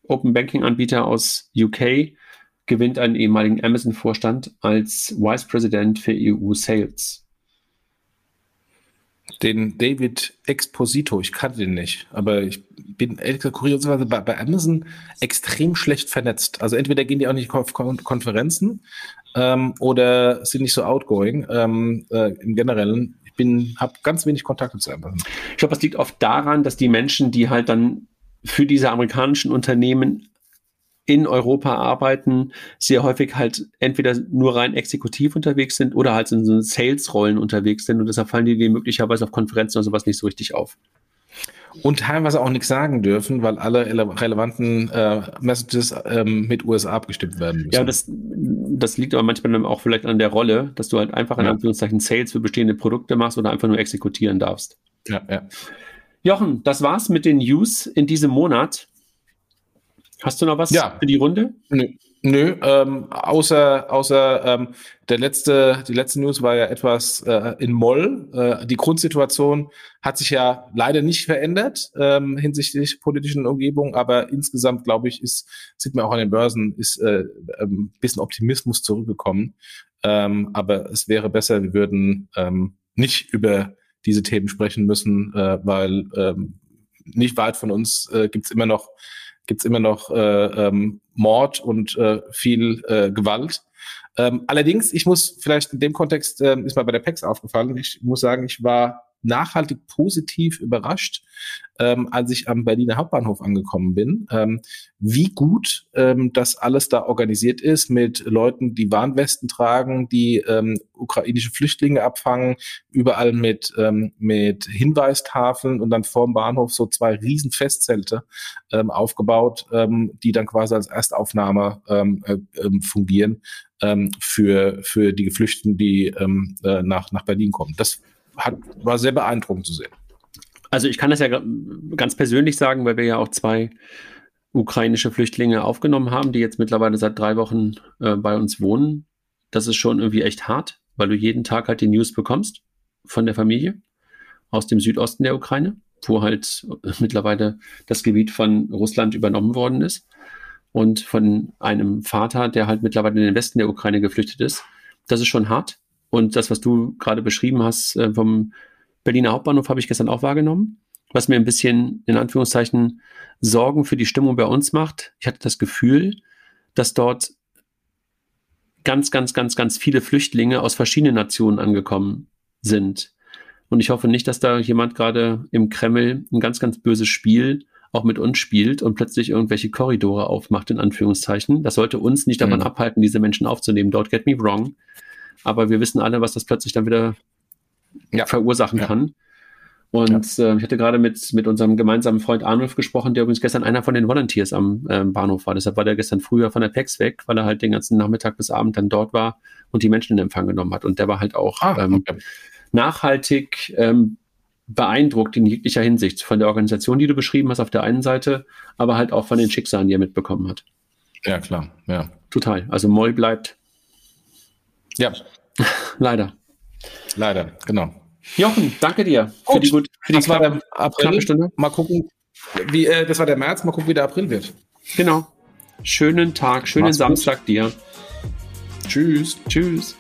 Speaker 3: Open Banking Anbieter aus UK, gewinnt einen ehemaligen Amazon-Vorstand als Vice President für EU Sales.
Speaker 4: Den David Exposito, ich kannte den nicht, aber ich bin kurioserweise bei, bei Amazon extrem schlecht vernetzt. Also entweder gehen die auch nicht auf Konferenzen ähm, oder sind nicht so outgoing ähm, äh, im Generellen. Ich bin, habe ganz wenig Kontakte zu Amazon.
Speaker 3: Ich glaube, das liegt oft daran, dass die Menschen, die halt dann für diese amerikanischen Unternehmen in Europa arbeiten, sehr häufig halt entweder nur rein exekutiv unterwegs sind oder halt in so Sales-Rollen unterwegs sind und deshalb fallen die, die möglicherweise auf Konferenzen oder sowas nicht so richtig auf.
Speaker 4: Und teilweise auch nichts sagen dürfen, weil alle relevanten äh, Messages ähm, mit USA abgestimmt werden
Speaker 3: müssen. Ja, das, das liegt aber manchmal auch vielleicht an der Rolle, dass du halt einfach in ja. Anführungszeichen Sales für bestehende Produkte machst oder einfach nur exekutieren darfst. Ja, ja. Jochen, das war's mit den News in diesem Monat. Hast du noch was
Speaker 4: ja.
Speaker 3: für die Runde?
Speaker 4: Nö, nö ähm, außer, außer ähm, der letzte, die letzte News war ja etwas äh, in Moll. Äh, die Grundsituation hat sich ja leider nicht verändert ähm, hinsichtlich politischen Umgebung, aber insgesamt, glaube ich, ist, sieht man auch an den Börsen, ist äh, ein ähm, bisschen Optimismus zurückgekommen. Ähm, aber es wäre besser, wir würden ähm, nicht über diese Themen sprechen müssen, äh, weil ähm, nicht weit von uns äh, gibt es immer noch gibt's immer noch äh, ähm, Mord und äh, viel äh, Gewalt. Ähm, allerdings, ich muss vielleicht in dem Kontext, äh, ist mir bei der PEX aufgefallen, ich muss sagen, ich war nachhaltig positiv überrascht, ähm, als ich am Berliner Hauptbahnhof angekommen bin, ähm, wie gut ähm, das alles da organisiert ist mit Leuten, die Warnwesten tragen, die ähm, ukrainische Flüchtlinge abfangen, überall mit, ähm, mit Hinweistafeln und dann vorm Bahnhof so zwei riesen Festzelte ähm, aufgebaut, ähm, die dann quasi als Erstaufnahme ähm, äh, ähm, fungieren ähm, für, für die Geflüchteten, die ähm, äh, nach, nach Berlin kommen. Das hat, war sehr beeindruckend zu sehen.
Speaker 3: Also ich kann das ja ganz persönlich sagen, weil wir ja auch zwei ukrainische Flüchtlinge aufgenommen haben, die jetzt mittlerweile seit drei Wochen äh, bei uns wohnen. Das ist schon irgendwie echt hart, weil du jeden Tag halt die News bekommst von der Familie aus dem Südosten der Ukraine, wo halt (laughs) mittlerweile das Gebiet von Russland übernommen worden ist und von einem Vater, der halt mittlerweile in den Westen der Ukraine geflüchtet ist. Das ist schon hart. Und das, was du gerade beschrieben hast äh, vom Berliner Hauptbahnhof, habe ich gestern auch wahrgenommen. Was mir ein bisschen, in Anführungszeichen, Sorgen für die Stimmung bei uns macht. Ich hatte das Gefühl, dass dort ganz, ganz, ganz, ganz viele Flüchtlinge aus verschiedenen Nationen angekommen sind. Und ich hoffe nicht, dass da jemand gerade im Kreml ein ganz, ganz böses Spiel auch mit uns spielt und plötzlich irgendwelche Korridore aufmacht, in Anführungszeichen. Das sollte uns nicht davon mhm. abhalten, diese Menschen aufzunehmen. Don't get me wrong. Aber wir wissen alle, was das plötzlich dann wieder ja. verursachen ja. kann. Und ja. äh, ich hatte gerade mit, mit unserem gemeinsamen Freund Arnulf gesprochen, der übrigens gestern einer von den Volunteers am äh, Bahnhof war. Deshalb war der gestern früher von der PEX weg, weil er halt den ganzen Nachmittag bis Abend dann dort war und die Menschen in Empfang genommen hat. Und der war halt auch ah, ähm, okay. nachhaltig ähm, beeindruckt in jeglicher Hinsicht von der Organisation, die du beschrieben hast auf der einen Seite, aber halt auch von den Schicksalen, die er mitbekommen hat.
Speaker 4: Ja, klar, ja.
Speaker 3: Total. Also Moll bleibt
Speaker 4: ja.
Speaker 3: Leider.
Speaker 4: Leider, genau.
Speaker 3: Jochen, danke dir
Speaker 4: Gut, für die, gut, für die das war der April. Stunde. Mal gucken, wie, äh, das war der März, mal gucken, wie der April wird.
Speaker 3: Genau. Schönen Tag, schönen Mach's Samstag gut. dir.
Speaker 4: Tschüss.
Speaker 3: Tschüss.